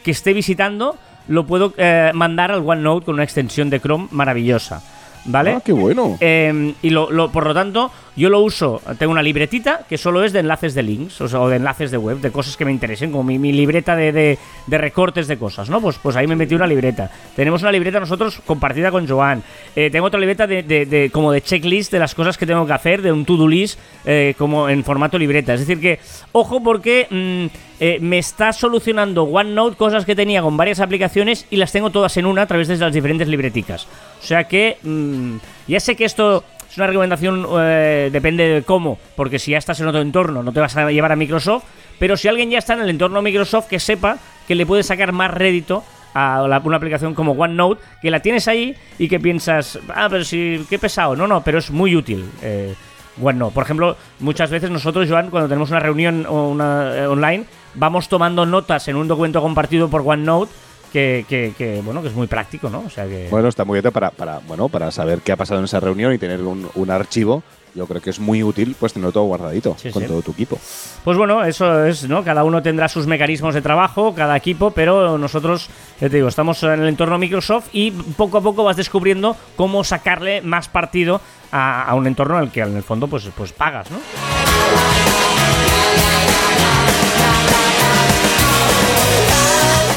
que esté visitando, lo puedo eh, mandar al OneNote con una extensión de Chrome maravillosa. ¿Vale? Ah, qué bueno. Eh, y lo, lo- por lo tanto, yo lo uso, tengo una libretita que solo es de enlaces de links, o, sea, o de enlaces de web, de cosas que me interesen, como mi, mi libreta de, de- recortes de cosas, ¿no? Pues, pues ahí me metí una libreta. Tenemos una libreta nosotros compartida con Joan. Eh, tengo otra libreta de, de- de- como de checklist de las cosas que tengo que hacer, de un to-do list, eh, como en formato libreta. Es decir que, ojo, porque mm, eh, me está solucionando OneNote cosas que tenía con varias aplicaciones y las tengo todas en una a través de las diferentes libreticas. O sea que mm, ya sé que esto es una recomendación, eh, depende de cómo, porque si ya estás en otro entorno no te vas a llevar a Microsoft, pero si alguien ya está en el entorno Microsoft, que sepa que le puede sacar más rédito a una aplicación como OneNote, que la tienes ahí y que piensas, ah, pero si, qué pesado. No, no, pero es muy útil. Eh, OneNote. Por ejemplo, muchas veces nosotros, Joan, cuando tenemos una reunión eh, online, vamos tomando notas en un documento compartido por OneNote. Que, que, que, bueno, que es muy práctico, ¿no? O sea que. Bueno, está muy bien para, para, bueno, para saber qué ha pasado en esa reunión y tener un, un archivo. Yo creo que es muy útil pues tenerlo todo guardadito Sí, con sí. todo tu equipo. Pues bueno, eso es, ¿no? Cada uno tendrá sus mecanismos de trabajo, cada equipo, pero nosotros, ya te digo, estamos en el entorno Microsoft y poco a poco vas descubriendo cómo sacarle más partido a, a un entorno en el que en el fondo pues, pues pagas, ¿no?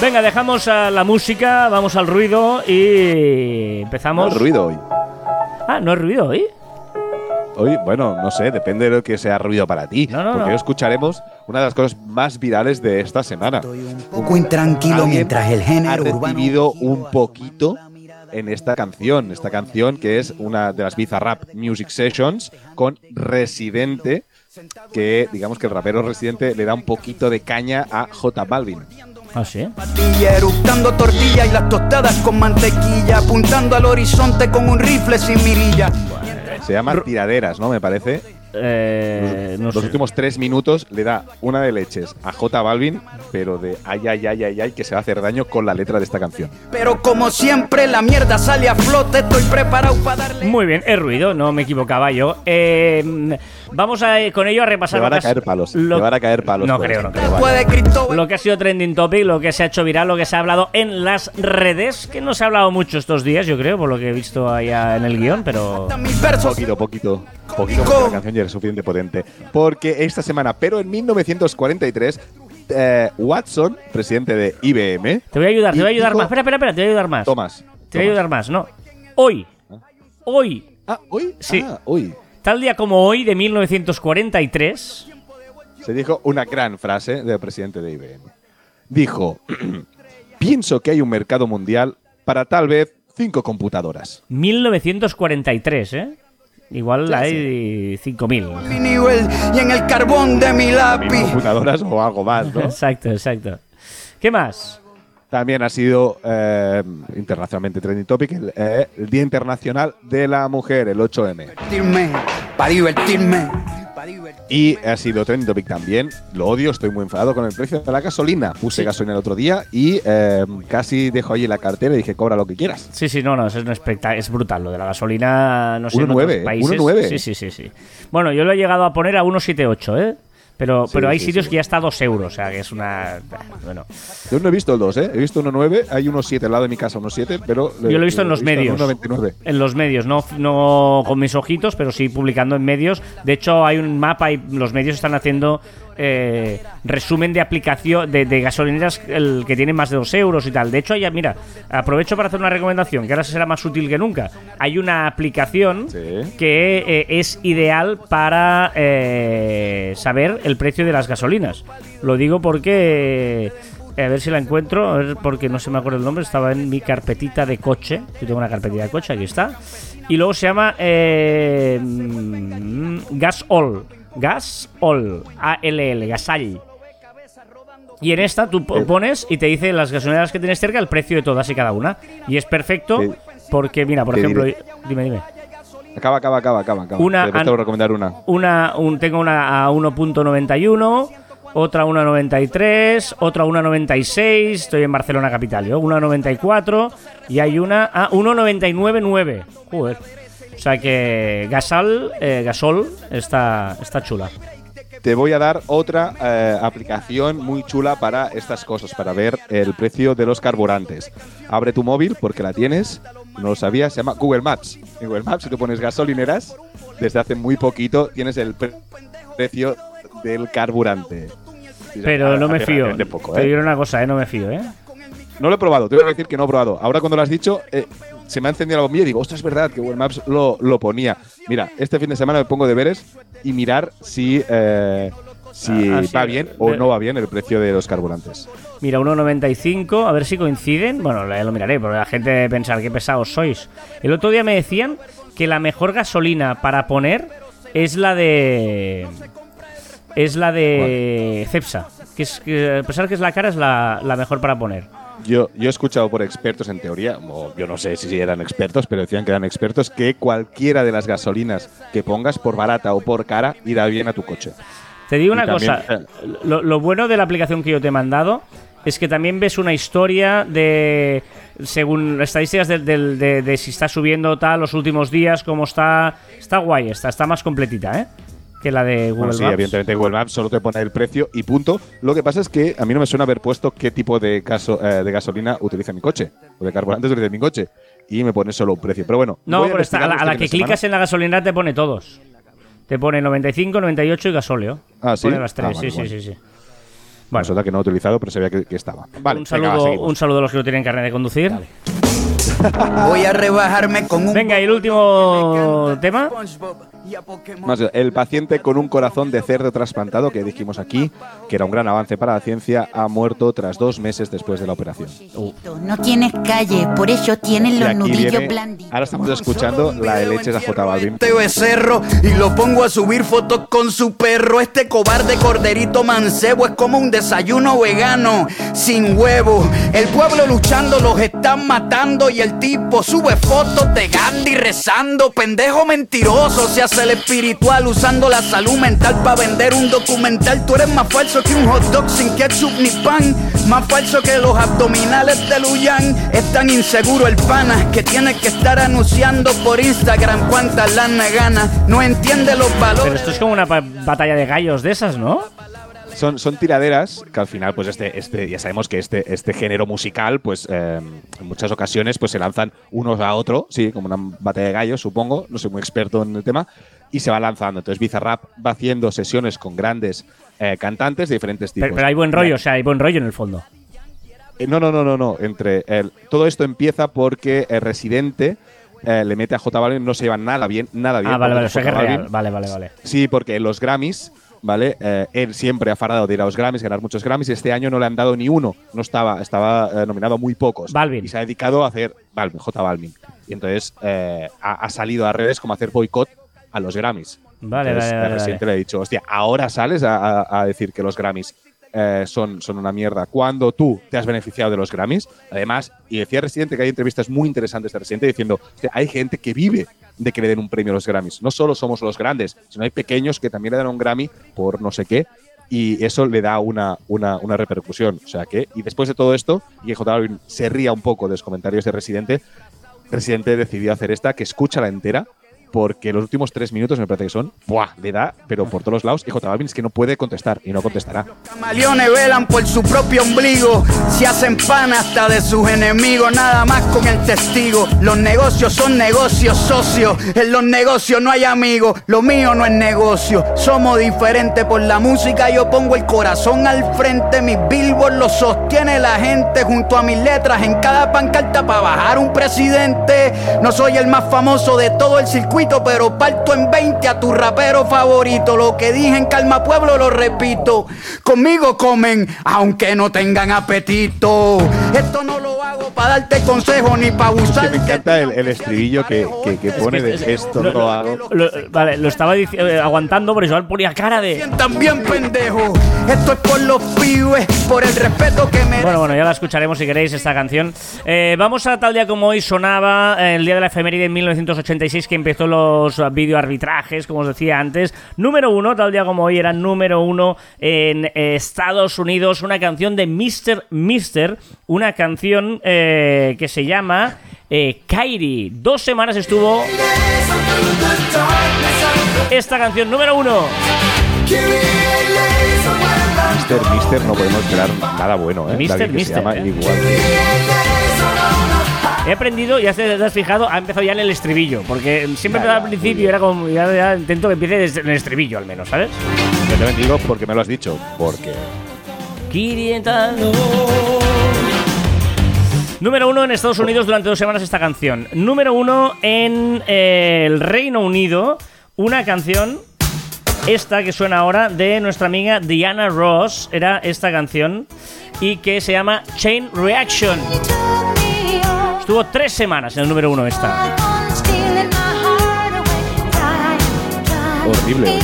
Venga, dejamos a la música, vamos al ruido y empezamos. No, ruido hoy. Ah, no es ruido hoy. Hoy, bueno, no sé, depende de lo que sea ruido para ti. No, no, porque no. hoy escucharemos una de las cosas más virales de esta semana. Estoy un poco intranquilo Alguien mientras el ha género urbano. recibido un poquito en esta canción. Esta canción que es una de las Bizarrap Music Sessions con Residente, que digamos que el rapero Residente le da un poquito de caña a J Balvin. Ah, sí. Patilla eructando tortilla y las tostadas con mantequilla, apuntando al horizonte con un rifle sin mirilla. Se llama Tiraderas, ¿no? Me parece. Eh, no Los sé. últimos tres minutos le da una de leches a J Balvin, pero de ay, ay, ay, ay, ay, que se va a hacer daño con la letra de esta canción. Pero como siempre, la mierda sale a flote. Estoy preparado para darle. Muy bien, he ruido, no me equivocaba yo. Eh, vamos a, con ello a repasar Le van lo a caer palos. lo- Le van a caer palos. No creo, no creo. Después de Cristóbal. Lo que ha sido trending topic, lo que se ha hecho viral, lo que se ha hablado en las redes, que no se ha hablado mucho estos días, yo creo, por lo que he visto allá en el guion, pero... Poquito, poquito. Poquito porque la canción suficiente potente. Porque esta semana, pero en 1943, eh, Watson, presidente de IBM. Te voy a ayudar, te voy a ayudar dijo- más. Espera, espera, espera, te voy a ayudar más. Tomás. Te voy a ayudar más, no. Hoy, hoy, Ah, hoy. Sí. Ah, hoy. tal día como hoy de 1943, Se dijo una gran frase del presidente de IBM. Dijo: Pienso que hay un mercado mundial para tal vez cinco computadoras. 1943, ¿eh? Igual hay 5.000. Mi nivel y en el carbón de mi Mil lápiz. computadoras o algo más, ¿no? Exacto, exacto. ¿Qué más? También ha sido eh, internacionalmente trending topic el, eh, el Día Internacional de la Mujer, el 8M. Divertirme, para divertirme. pa' divertirme. Y ha sido trending topic también. Lo odio, estoy muy enfadado con el precio de la gasolina. Puse gasolina el otro día y eh, casi dejo allí la cartera y dije, cobra lo que quieras. Sí, sí, no, no, es, un es brutal. Lo de la gasolina, no sé, en 1,9, otros países. 1,9. Sí, sí, sí, sí. Bueno, yo lo he llegado a poner a 1,78, ¿eh? Pero, Sí, pero hay sí, sitios sí. que ya está a 2 euros, o sea, que es una... Bueno, Yo no he visto el 2, ¿eh? He visto 1,9, hay unos 7 al lado de mi casa, unos 7, pero... Yo lo he visto en los medios. 1,29. en los medios, no, no con mis ojitos, pero sí publicando en medios. De hecho, hay un mapa y los medios están haciendo eh, resumen de aplicación de, de gasolineras el que tienen más de 2 euros y tal. De hecho, ya, mira, aprovecho para hacer una recomendación que ahora será más útil que nunca. Hay una aplicación Sí. que eh, es ideal para eh, saber el precio de las gasolinas. Lo digo porque. eh, a ver si la encuentro, a ver, porque no se me acuerdo el nombre, estaba en mi carpetita de coche. Yo tengo una carpetita de coche, aquí está. Y luego se llama eh, mm, Gasol. Gasol. A-L-L, Gasall. Y en esta tú Eh. pones y te dice las gasolineras que tienes cerca, el precio de todas y cada una. Y es perfecto porque, mira, por ejemplo, diré. dime, dime. Acaba, acaba, acaba, acaba. acaba. Una Te que recomendar una. Una, un, tengo una a 1.91, otra a 1.93, otra a 1.96, estoy en Barcelona capital, yo, 1.94 y hay una a 1.99.9. Joder. O sea que Gasal, eh, Gasol está, está chula. Te voy a dar otra eh, aplicación muy chula para estas cosas, para ver el precio de los carburantes. Abre tu móvil porque la tienes no lo sabía, se llama Google Maps. En Google Maps, si tú pones gasolineras, desde hace muy poquito tienes el pre- precio del carburante. Pero no me fío. poco, Te ¿eh? diré una cosa, ¿eh? No me fío, ¿eh? No lo he probado, te voy a decir que no he probado. Ahora cuando lo has dicho, eh, se me ha encendido la bombilla y digo, ostras, es verdad que Google Maps lo, lo ponía. Mira, este fin de semana me pongo deberes y mirar si, eh, si Ah, va bien o no va bien el precio de los carburantes. Mira, 1,95, a ver si coinciden. Bueno, lo miraré, porque la gente pensar qué pesados sois. El otro día me decían que la mejor gasolina para poner es la de. Es la de Cepsa. Que es que, a pesar que es la cara, es la, la mejor para poner. Yo, yo he escuchado por expertos en teoría, o yo no sé si eran expertos, pero decían que eran expertos, que cualquiera de las gasolinas que pongas, por barata o por cara, irá bien a tu coche. Te digo Y una también, cosa, eh, lo, lo bueno de la aplicación que yo te he mandado es que también ves una historia de, según estadísticas de, de si está subiendo tal los últimos días, cómo está, está guay, está, está más completita, ¿eh? Que la de Google Bueno, sí, evidentemente Google Maps solo te pone el precio y punto. Lo que pasa es que a mí no me suena haber puesto qué tipo de, gaso- eh, de gasolina utiliza mi coche, o de carburantes utiliza mi coche, y me pone solo un precio. Pero bueno, No, voy pero está- a la, investigarlo a la este que clicas en la gasolinera te pone todos. Te pone 95, 98 y gasóleo. Ah, ¿sí? Pone las tres, Ah, vale, sí, sí, sí, sí. Bueno, Resulta que no he utilizado, pero sabía que, que estaba. Vale, un, saludo, un saludo a los que no tienen carnet de conducir. Voy a rebajarme con un Venga, y el último tema. Más, el paciente con un corazón de cerdo trasplantado, que dijimos aquí, que era un gran avance para la ciencia, ha muerto tras dos meses después de la operación. No tienes calle, por eso tienen Y los nudillos blanditos. ahora estamos escuchando la de leches a J Balvin. Este becerro y lo pongo a subir fotos con su perro. Este cobarde corderito mancebo es como un desayuno vegano sin huevo. El pueblo luchando los están matando y el tipo sube fotos de Gandhi rezando. Pendejo mentiroso se hace el espiritual usando la salud mental para vender un documental. Tú eres más falso que un hot dog sin ketchup ni pan. Más falso que los abdominales de Luyan. Es tan inseguro el pana que tiene que estar anunciando por Instagram cuántas lana gana. No entiende los valores. Pero esto es como una batalla de gallos de esas, ¿no? Son, son tiraderas que al final, pues este, este, ya sabemos que este, este género musical, pues eh, en muchas ocasiones, pues se lanzan unos a otro, sí, como una batalla de gallos, supongo, no soy muy experto en el tema, y se va lanzando. Entonces Bizarrap va haciendo sesiones con grandes eh, cantantes de diferentes tipos. Pero, pero hay buen rollo, o sea, hay buen rollo en el fondo. Eh, No, no, no, no, no. Entre el- todo esto empieza porque el residente eh, le mete a J Balvin, no se llevan nada bien, nada bien. Ah, vale, vale, o sea que es J Balvin- real. Vale, vale, vale. Sí, porque los Grammys, ¿vale? Eh, él siempre ha farado de ir a los Grammys, ganar muchos Grammys, y este año no le han dado ni uno. No estaba, estaba eh, nominado a muy pocos. Balvin. Y se ha dedicado a hacer Balvin, J Balvin. Y entonces eh, ha, ha salido a redes como a hacer boicot a los Grammys. Vale, Entonces, vale, vale. le ha dicho, hostia, ahora sales a, a- a decir que los Grammys eh, son, son una mierda cuando tú te has beneficiado de los Grammys. Además, y decía Residente que hay entrevistas muy interesantes de Residente diciendo, "Hostia, hay gente que vive de que le den un premio a los Grammys. No solo somos los grandes, sino hay pequeños que también le dan un Grammy por no sé qué. Y eso le da una, una, una repercusión. O sea que, y después de todo esto, y J se ría un poco de los comentarios de Residente, Residente decidió hacer esta, que escucha la entera, porque los últimos tres minutos me parece que son, ¡buah! Le da, pero por todos los lados. Y J Balvin es que no puede contestar y no contestará. Camaleones velan por su propio ombligo, se hacen pan hasta de sus enemigos, nada más con el testigo. Los negocios son negocios socios, en los negocios no hay amigos, lo mío no es negocio. Somos diferentes por la música, yo pongo el corazón al frente, mis billboards los sostiene la gente junto a mis letras en cada pancarta para bajar un presidente. No soy el más famoso de todo el circuito, pero parto en 20 a tu rapero favorito. Lo que dije en Calma Pueblo lo repito. Conmigo comen, aunque no tengan apetito. Esto no lo para darte consejo ni para abusar. me encanta el, el estribillo que, que- que pone de esto lo hago. Lo- vale, lo estaba eh, aguantando, pero igual ponía cara de. Sientan bien pendejo. Esto es por los pibes, por el respeto que me Bueno, bueno, ya la escucharemos si queréis esta canción. Eh, vamos a tal día como hoy sonaba eh, el día de la efeméride en 1986 que empezó los videoarbitrajes, como os decía antes. Número uno, tal día como hoy era número uno en Estados Unidos, una canción de Mr. Mister, una canción eh, que se llama eh, Kairi. Dos semanas estuvo esta canción número uno. Mister, Mister, no podemos esperar nada bueno, ¿eh? Mister, se Mister, llama ¿eh? igual. He aprendido, ya te, has fijado, ha empezado ya en el estribillo. Porque siempre Ya, al principio era como. Ya, ya intento que empiece desde el estribillo al menos, ¿sabes? Yo te bendigo porque me lo has dicho. Porque. Quirientalo. Número uno en Estados Unidos durante dos semanas esta canción. Número uno en eh, el Reino Unido, una canción, esta que suena ahora, de nuestra amiga Diana Ross, era esta canción, y que se llama Chain Reaction. Estuvo tres semanas en el número uno esta. Horrible,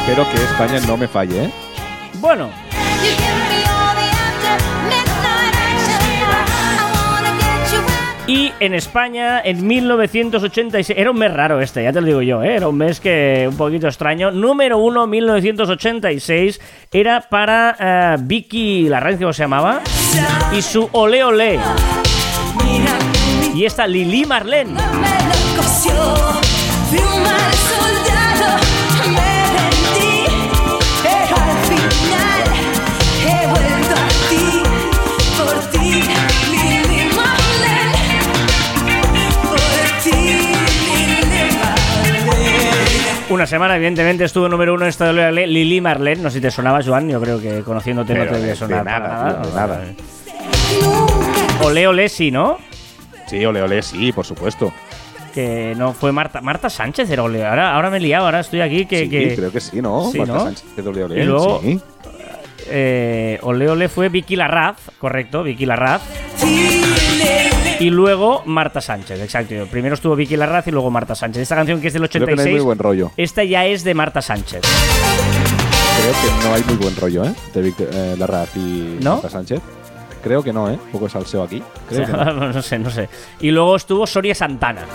Espero que España no me falle, ¿eh? Bueno, Y en España, en 1986, era un mes raro este, ya te lo digo yo, ¿eh? era un mes que un poquito extraño. Número uno, 1986, era para eh, Vicky Larraín, ¿cómo se llamaba? Y su Ole Ole. Y esta Lili Marlene. Una semana, evidentemente, estuvo número uno en esta Ole, Lili Marlene. No sé si te sonaba, Joan, yo creo que conociéndote no te debe de sonar nada, tío, de nada. Ole Ole sí, ¿no? Sí, ole, ole, sí, por supuesto. que no fue Marta Marta Sánchez era Ole. Ahora, ahora me he liado, ahora estoy aquí que, sí, que creo que sí, ¿no? Sí, Marta ¿no? Sánchez de ole, ole, Y luego- sí. eh, Ole Ole fue Vicky Larraz, correcto, Vicky Larraz. Y luego Marta Sánchez, exacto. Primero estuvo Vicky Larraz y luego Marta Sánchez. Esta canción que es del Creo que no hay 86, muy buen rollo. esta ya es de Marta Sánchez. Creo que no hay muy buen rollo, ¿eh? De Víctor eh, Larraz y ¿No? Marta Sánchez. Creo que no, ¿eh? Un poco de salseo aquí. Creo que no. no sé, no sé. Y luego estuvo Soria Santana.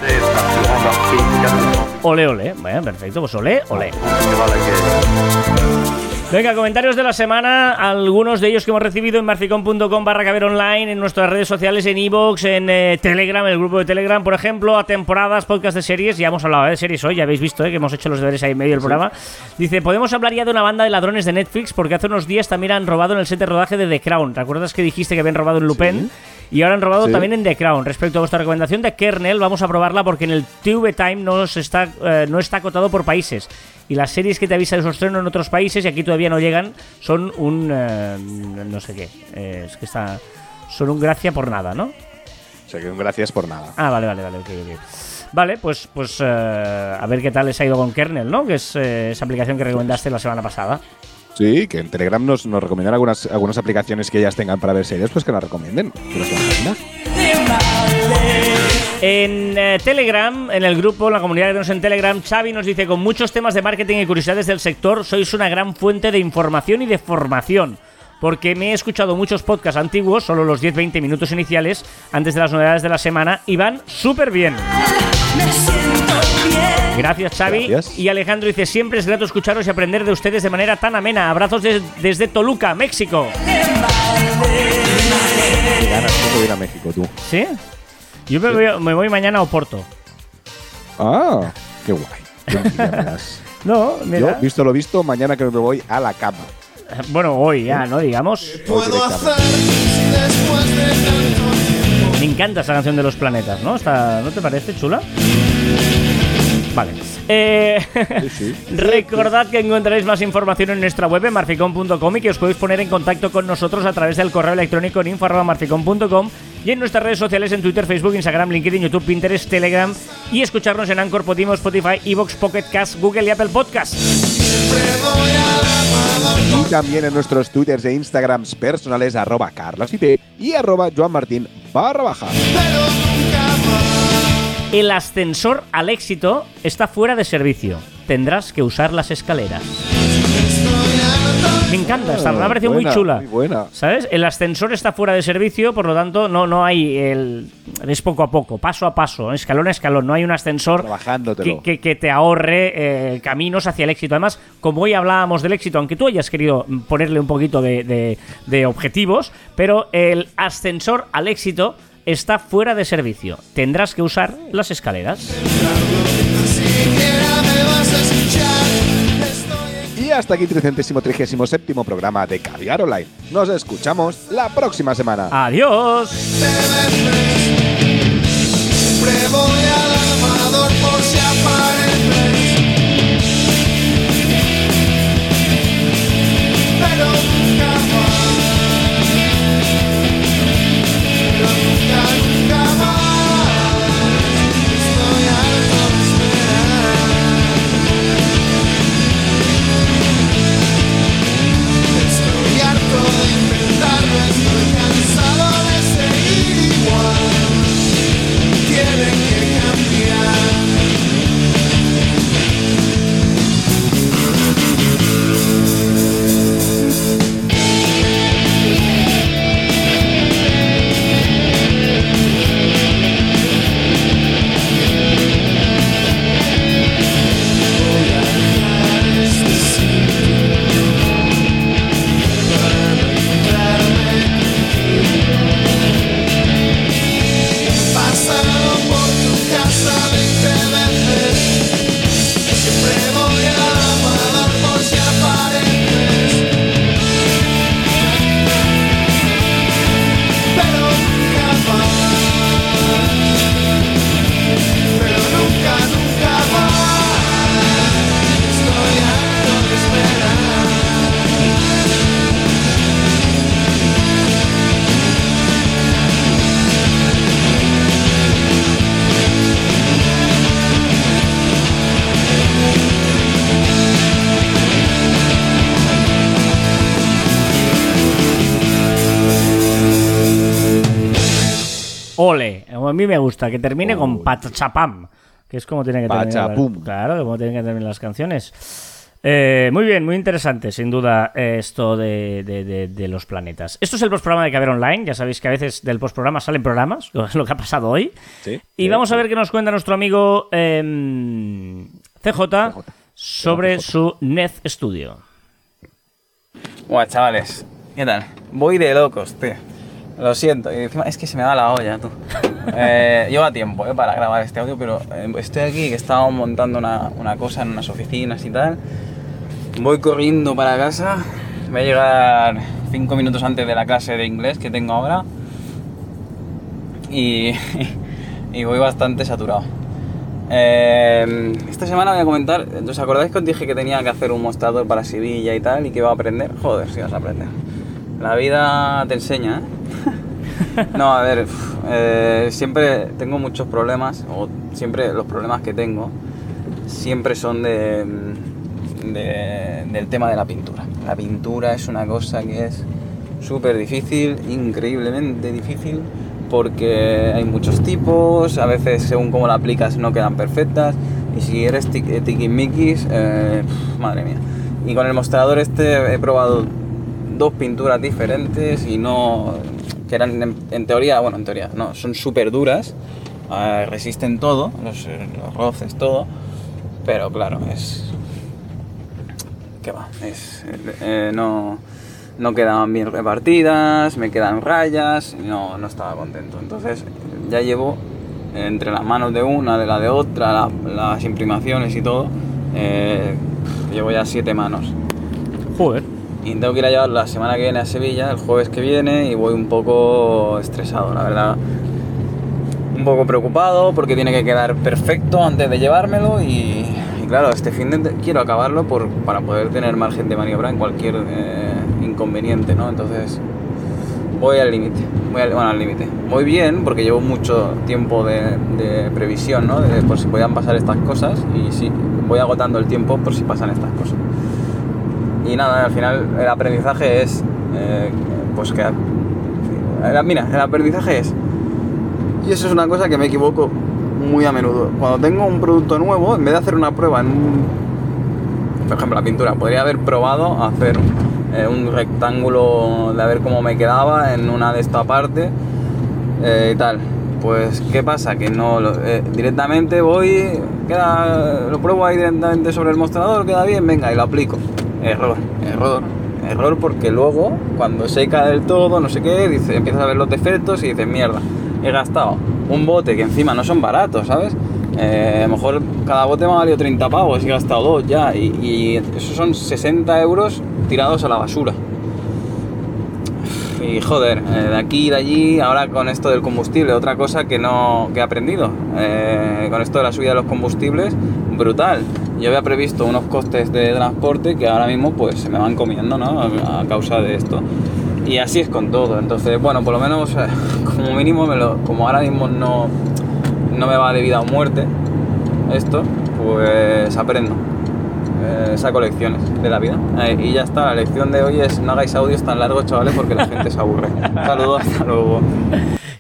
Ole, ole. Bueno, perfecto. Pues ole, ole. Venga, comentarios de la semana, algunos de ellos que hemos recibido en marficon.com barra caber online, en nuestras redes sociales, en iVoox, en eh, Telegram, el grupo de Telegram, por ejemplo, a temporadas, podcast de series, ya hemos hablado de series hoy, ya habéis visto eh, que hemos hecho los deberes ahí en medio del programa. Dice, podemos hablar ya de una banda de ladrones de Netflix porque hace unos días también han robado en el set de rodaje de The Crown. ¿Recuerdas que dijiste que habían robado en Lupin? Y ahora han robado Sí. también en The Crown. Respecto a vuestra recomendación de Kernel, vamos a probarla porque en el TV Time no, está, eh, no está acotado por países. Y las series que te avisan de su estreno en otros países y aquí todavía no llegan son un. eh, no sé qué. Eh, es que está. Son un gracia por nada, ¿no? O sea, que un gracias por nada. Ah, vale, vale, vale. ok, ok. Vale, pues, pues eh, a ver qué tal les ha ido con Kernel, ¿no? Que es eh, esa aplicación que recomendaste la semana pasada. Sí, que en Telegram nos, nos recomiendan algunas, algunas aplicaciones que ellas tengan para ver series, pues que las recomienden. Que las conozcamos. En eh, Telegram, en el grupo, en la comunidad que tenemos en Telegram, Xavi nos dice, con muchos temas de marketing y curiosidades del sector, sois una gran fuente de información y de formación. Porque me he escuchado muchos podcasts antiguos, solo los 10-20 minutos iniciales, antes de las novedades de la semana, y van súper bien. Gracias, Xavi. Gracias. Y Alejandro dice, siempre es grato escucharos y aprender de ustedes de manera tan amena. Abrazos des- desde Toluca, México. Qué ganas de ir a México, tú. ¿Sí? Yo me voy, me voy mañana a Oporto. Ah, qué guay. No, Yo, mira. visto lo visto, mañana que me voy a la cama. Bueno, hoy ya, ¿no? Digamos. Voy directamente. Me encanta esta canción de los planetas, ¿no? Está, ¿No te parece chula? Vale. Eh, Sí, sí. recordad que encontraréis más información en nuestra web en marficon.com y que os podéis poner en contacto con nosotros a través del correo electrónico en info.marficon.com y en nuestras redes sociales en Twitter, Facebook, Instagram, LinkedIn, YouTube, Pinterest, Telegram y escucharnos en Anchor, Podimo, Spotify, Evox, Pocket Cast, Google y Apple Podcasts. Y también en nuestros twitters e instagrams personales arroba carlasip y arroba joanmartin barra baja. El ascensor al éxito está fuera de servicio. Tendrás que usar las escaleras. Me encanta, esta, me ha parecido muy chula. Muy buena. ¿Sabes? El ascensor está fuera de servicio, por lo tanto, no, no hay el. Es poco a poco, paso a paso, escalón a escalón. No hay un ascensor que, que- que te ahorre eh, caminos hacia el éxito. Además, como hoy hablábamos del éxito, aunque tú hayas querido ponerle un poquito de, de- de objetivos, pero el ascensor al éxito está fuera de servicio. Tendrás que usar las escaleras. Y hasta aquí 337 programa de Caviar Online. Nos escuchamos la próxima semana. Adiós. Pero nunca Estoy harto de esperar. Estoy harto Ole. A mí me gusta que termine con pachapam. Que es como tiene que terminar. Pachapum. Claro, como tienen que terminar las canciones. Eh, muy bien, muy interesante, sin duda, eh, esto de, de- de- de los planetas. Esto es el postprograma de Caber Online. Ya sabéis que a veces del postprograma salen programas, lo- es lo que ha pasado hoy. Sí, y sí, vamos a ver qué nos cuenta nuestro amigo em, CJ sobre su Nez Studio. Buah, chavales, ¿qué tal? Voy de locos, tío. Lo siento, y encima es que se me va la olla, tú. Eh, lleva tiempo eh, para grabar este audio, pero eh, estoy aquí que estaba montando una, una cosa en unas oficinas y tal. Voy corriendo para casa. Voy a llegar cinco minutos antes de la clase de inglés que tengo ahora. Y, y voy bastante saturado. Eh, esta semana voy a comentar, ¿os acordáis que os dije que tenía que hacer un mostrador para Sevilla y tal y que iba a aprender? Joder, si vas a aprender. La vida te enseña, ¿eh? No, a ver, eh, siempre tengo muchos problemas, o siempre los problemas que tengo, siempre son de, de- del tema de la pintura. La pintura es una cosa que es súper difícil, increíblemente difícil, porque hay muchos tipos, a veces según cómo la aplicas no quedan perfectas, y si eres tic- eh, eh, madre mía. Y con el mostrador este he probado dos pinturas diferentes y no... que eran en, teoría, bueno, en teoría, no, son súper duras, eh, resisten todo, los, eh, los roces, todo, pero claro, es... ¿Qué va? Es, eh, no, no quedaban bien repartidas, me quedan rayas, no, no estaba contento. Entonces ya llevo entre las manos de una, de la de otra, la- las imprimaciones y todo, llevo ya siete manos. Joder. Y tengo que ir a llevar la semana que viene a Sevilla, el jueves que viene, y voy un poco estresado, la verdad. Un poco preocupado porque tiene que quedar perfecto antes de llevármelo y, claro, este fin de quiero acabarlo para poder tener margen de maniobra en cualquier eh, inconveniente, ¿no? Entonces voy al límite, voy al, bueno, al límite. Voy bien porque llevo mucho tiempo de, previsión, ¿no? De por si podían pasar estas cosas y sí, voy agotando el tiempo por si pasan estas cosas. Y nada, al final el aprendizaje es, eh, pues que, mira, el aprendizaje es, y eso es una cosa que me equivoco muy a menudo. Cuando tengo un producto nuevo, en vez de hacer una prueba en un, por ejemplo, la pintura, podría haber probado hacer eh, un rectángulo de a ver cómo me quedaba en una de esta parte eh, y tal. Pues, ¿qué pasa? Que no directamente voy, lo pruebo ahí directamente sobre el mostrador, queda bien, venga, y lo aplico. Error, error, error, porque luego, cuando seca del todo, no sé qué, dice, empiezas a ver los defectos y dices, mierda, he gastado un bote que encima no son baratos, ¿sabes? Eh, a lo mejor cada bote me ha valido 30 pavos y he gastado dos ya. Y, y esos son 60 euros tirados a la basura. Y joder, eh, de aquí y de allí, ahora con esto del combustible, otra cosa que no que he aprendido, eh, con esto de la subida de los combustibles, brutal. Yo había previsto unos costes de transporte que ahora mismo pues se me van comiendo, ¿no? A, causa de esto. Y así es con todo. Entonces, bueno, por lo menos eh, como mínimo, me lo, como ahora mismo no, no me va de vida o muerte esto, pues aprendo. Eh, saco lecciones de la vida. Eh, y ya está, la lección de hoy es no hagáis audios tan largos, chavales, porque la gente se aburre. Saludos, hasta luego.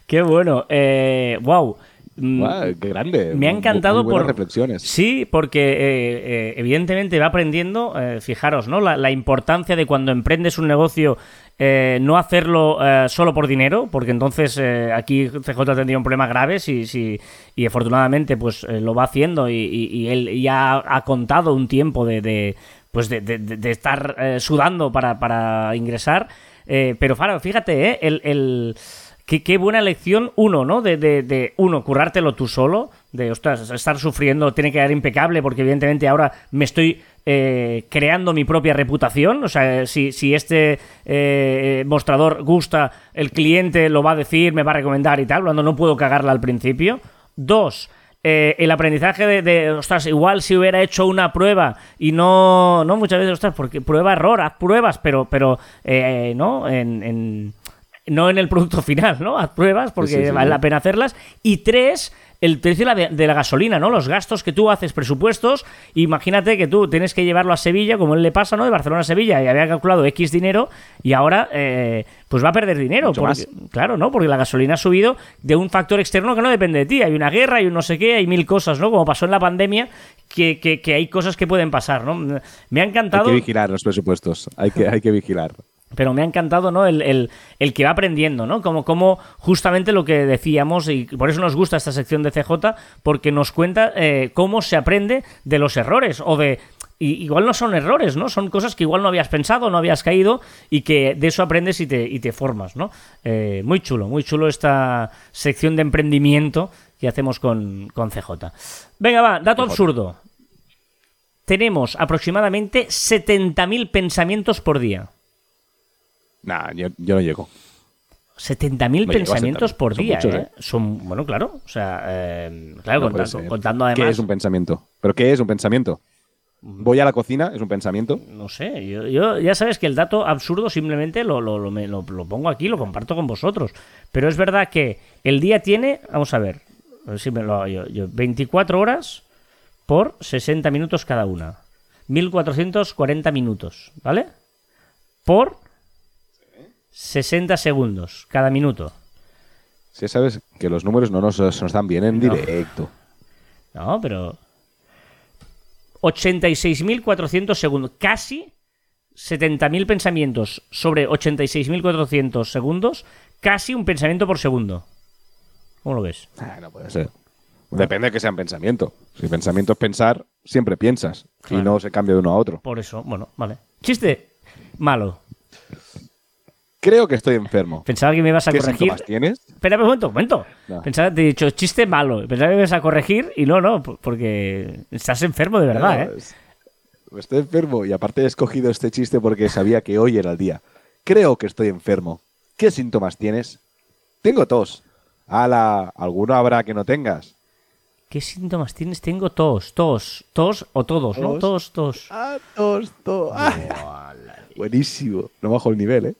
Qué bueno. Eh, wow. Mm, Guau, qué grande. Me ha encantado muy por reflexiones. Sí, porque eh, eh, evidentemente va aprendiendo, eh, fijaros, ¿no? La, la importancia de cuando emprendes un negocio eh, no hacerlo solo por dinero, porque entonces aquí CJ tendría un problema grave si, si- y afortunadamente pues lo va haciendo y, y- y él ya ha contado un tiempo de, de, pues de, de- estar sudando para, para ingresar. Pero Faro, fíjate, ¿eh? el, el- Qué, qué buena lección, uno, ¿no? De, de, uno, currártelo tú solo, de, ostras, estar sufriendo tiene que quedar impecable porque evidentemente ahora me estoy eh, creando mi propia reputación, o sea, si, si este eh, mostrador gusta, el cliente lo va a decir, me va a recomendar y tal, cuando no puedo cagarla al principio. Dos, eh, el aprendizaje de, ostras, igual si hubiera hecho una prueba y no, no muchas veces, ostras, porque prueba error, haz pruebas, pero, pero, eh, ¿no? En- no en el producto final, ¿no? Haz pruebas porque Sí, sí, sí, vale la pena hacerlas. Y tres, el precio de la, gasolina, ¿no? Los gastos que tú haces, presupuestos. Imagínate que tú tienes que llevarlo a Sevilla, como él le pasa, ¿no? De Barcelona a Sevilla, y había calculado X dinero, y ahora, eh, pues va a perder dinero. Porque- Claro, ¿no? Porque la gasolina ha subido de un factor externo que no depende de ti. Hay una guerra, hay un no sé qué, hay mil cosas, ¿no? Como pasó en la pandemia, que, que- que hay cosas que pueden pasar, ¿no? Me ha Hay encantado. que vigilar los presupuestos. Hay que, hay que vigilar. Pero me ha encantado, ¿no? El, el- el que va aprendiendo, ¿no? Como, como justamente lo que decíamos, y por eso nos gusta esta sección de CJ, porque nos cuenta eh, cómo se aprende de los errores, o de. y- igual no son errores, ¿no? Son cosas que igual no habías pensado, no habías caído, y que de eso aprendes y te, y te formas, ¿no? Eh, muy chulo, muy chulo esta sección de emprendimiento que hacemos con, con CJ. Venga, va, dato absurdo. Tenemos aproximadamente 70.000 pensamientos por día. Nah, yo, yo no llego. 70.000 No pensamientos 70.000. por Son día, muchos, ¿eh? ¿eh? Son, bueno, claro, o sea, eh, claro, No contando, además, ¿Qué es un pensamiento? ¿Pero qué es un pensamiento? Voy a la cocina, es un pensamiento. no sé, yo, yo- ya sabes que el dato absurdo simplemente lo, lo, lo, me- lo- pongo aquí, lo comparto con vosotros, pero es verdad que el día tiene, vamos a ver, a ver si me lo hago yo, yo, 24 horas por 60 minutos cada una, 1440 minutos, ¿vale? Por 60 segundos cada minuto. Si sabes que los números no nos, nos dan bien en No. directo. No, pero. 86.400 segundos. Casi 70.000 pensamientos sobre 86.400 segundos. Casi un pensamiento por segundo. ¿Cómo lo ves? Ah, no puede ser. Depende de que sean pensamiento. Si pensamiento es pensar, siempre piensas. Y no se cambia de uno a otro. Por eso, bueno, vale. Chiste malo. Creo que estoy enfermo. Pensaba que me ibas a ¿Qué corregir. síntomas tienes? Espera un momento, un momento. No. Pensaba, te he dicho chiste malo. Pensaba que me ibas a corregir y no, no, por- porque estás enfermo de verdad, No, ¿eh? es- Estoy enfermo y aparte he escogido este chiste porque sabía que hoy era el día. Creo que estoy enfermo. ¿Qué síntomas tienes? Tengo tos. Ala, ¿alguno habrá que no tengas? ¿Qué síntomas tienes? Tengo tos, tos, tos o todos, ¿no? Tos, Tos. tos. Ah, tos, tos. Ah. Buenísimo. No bajo el nivel, ¿eh?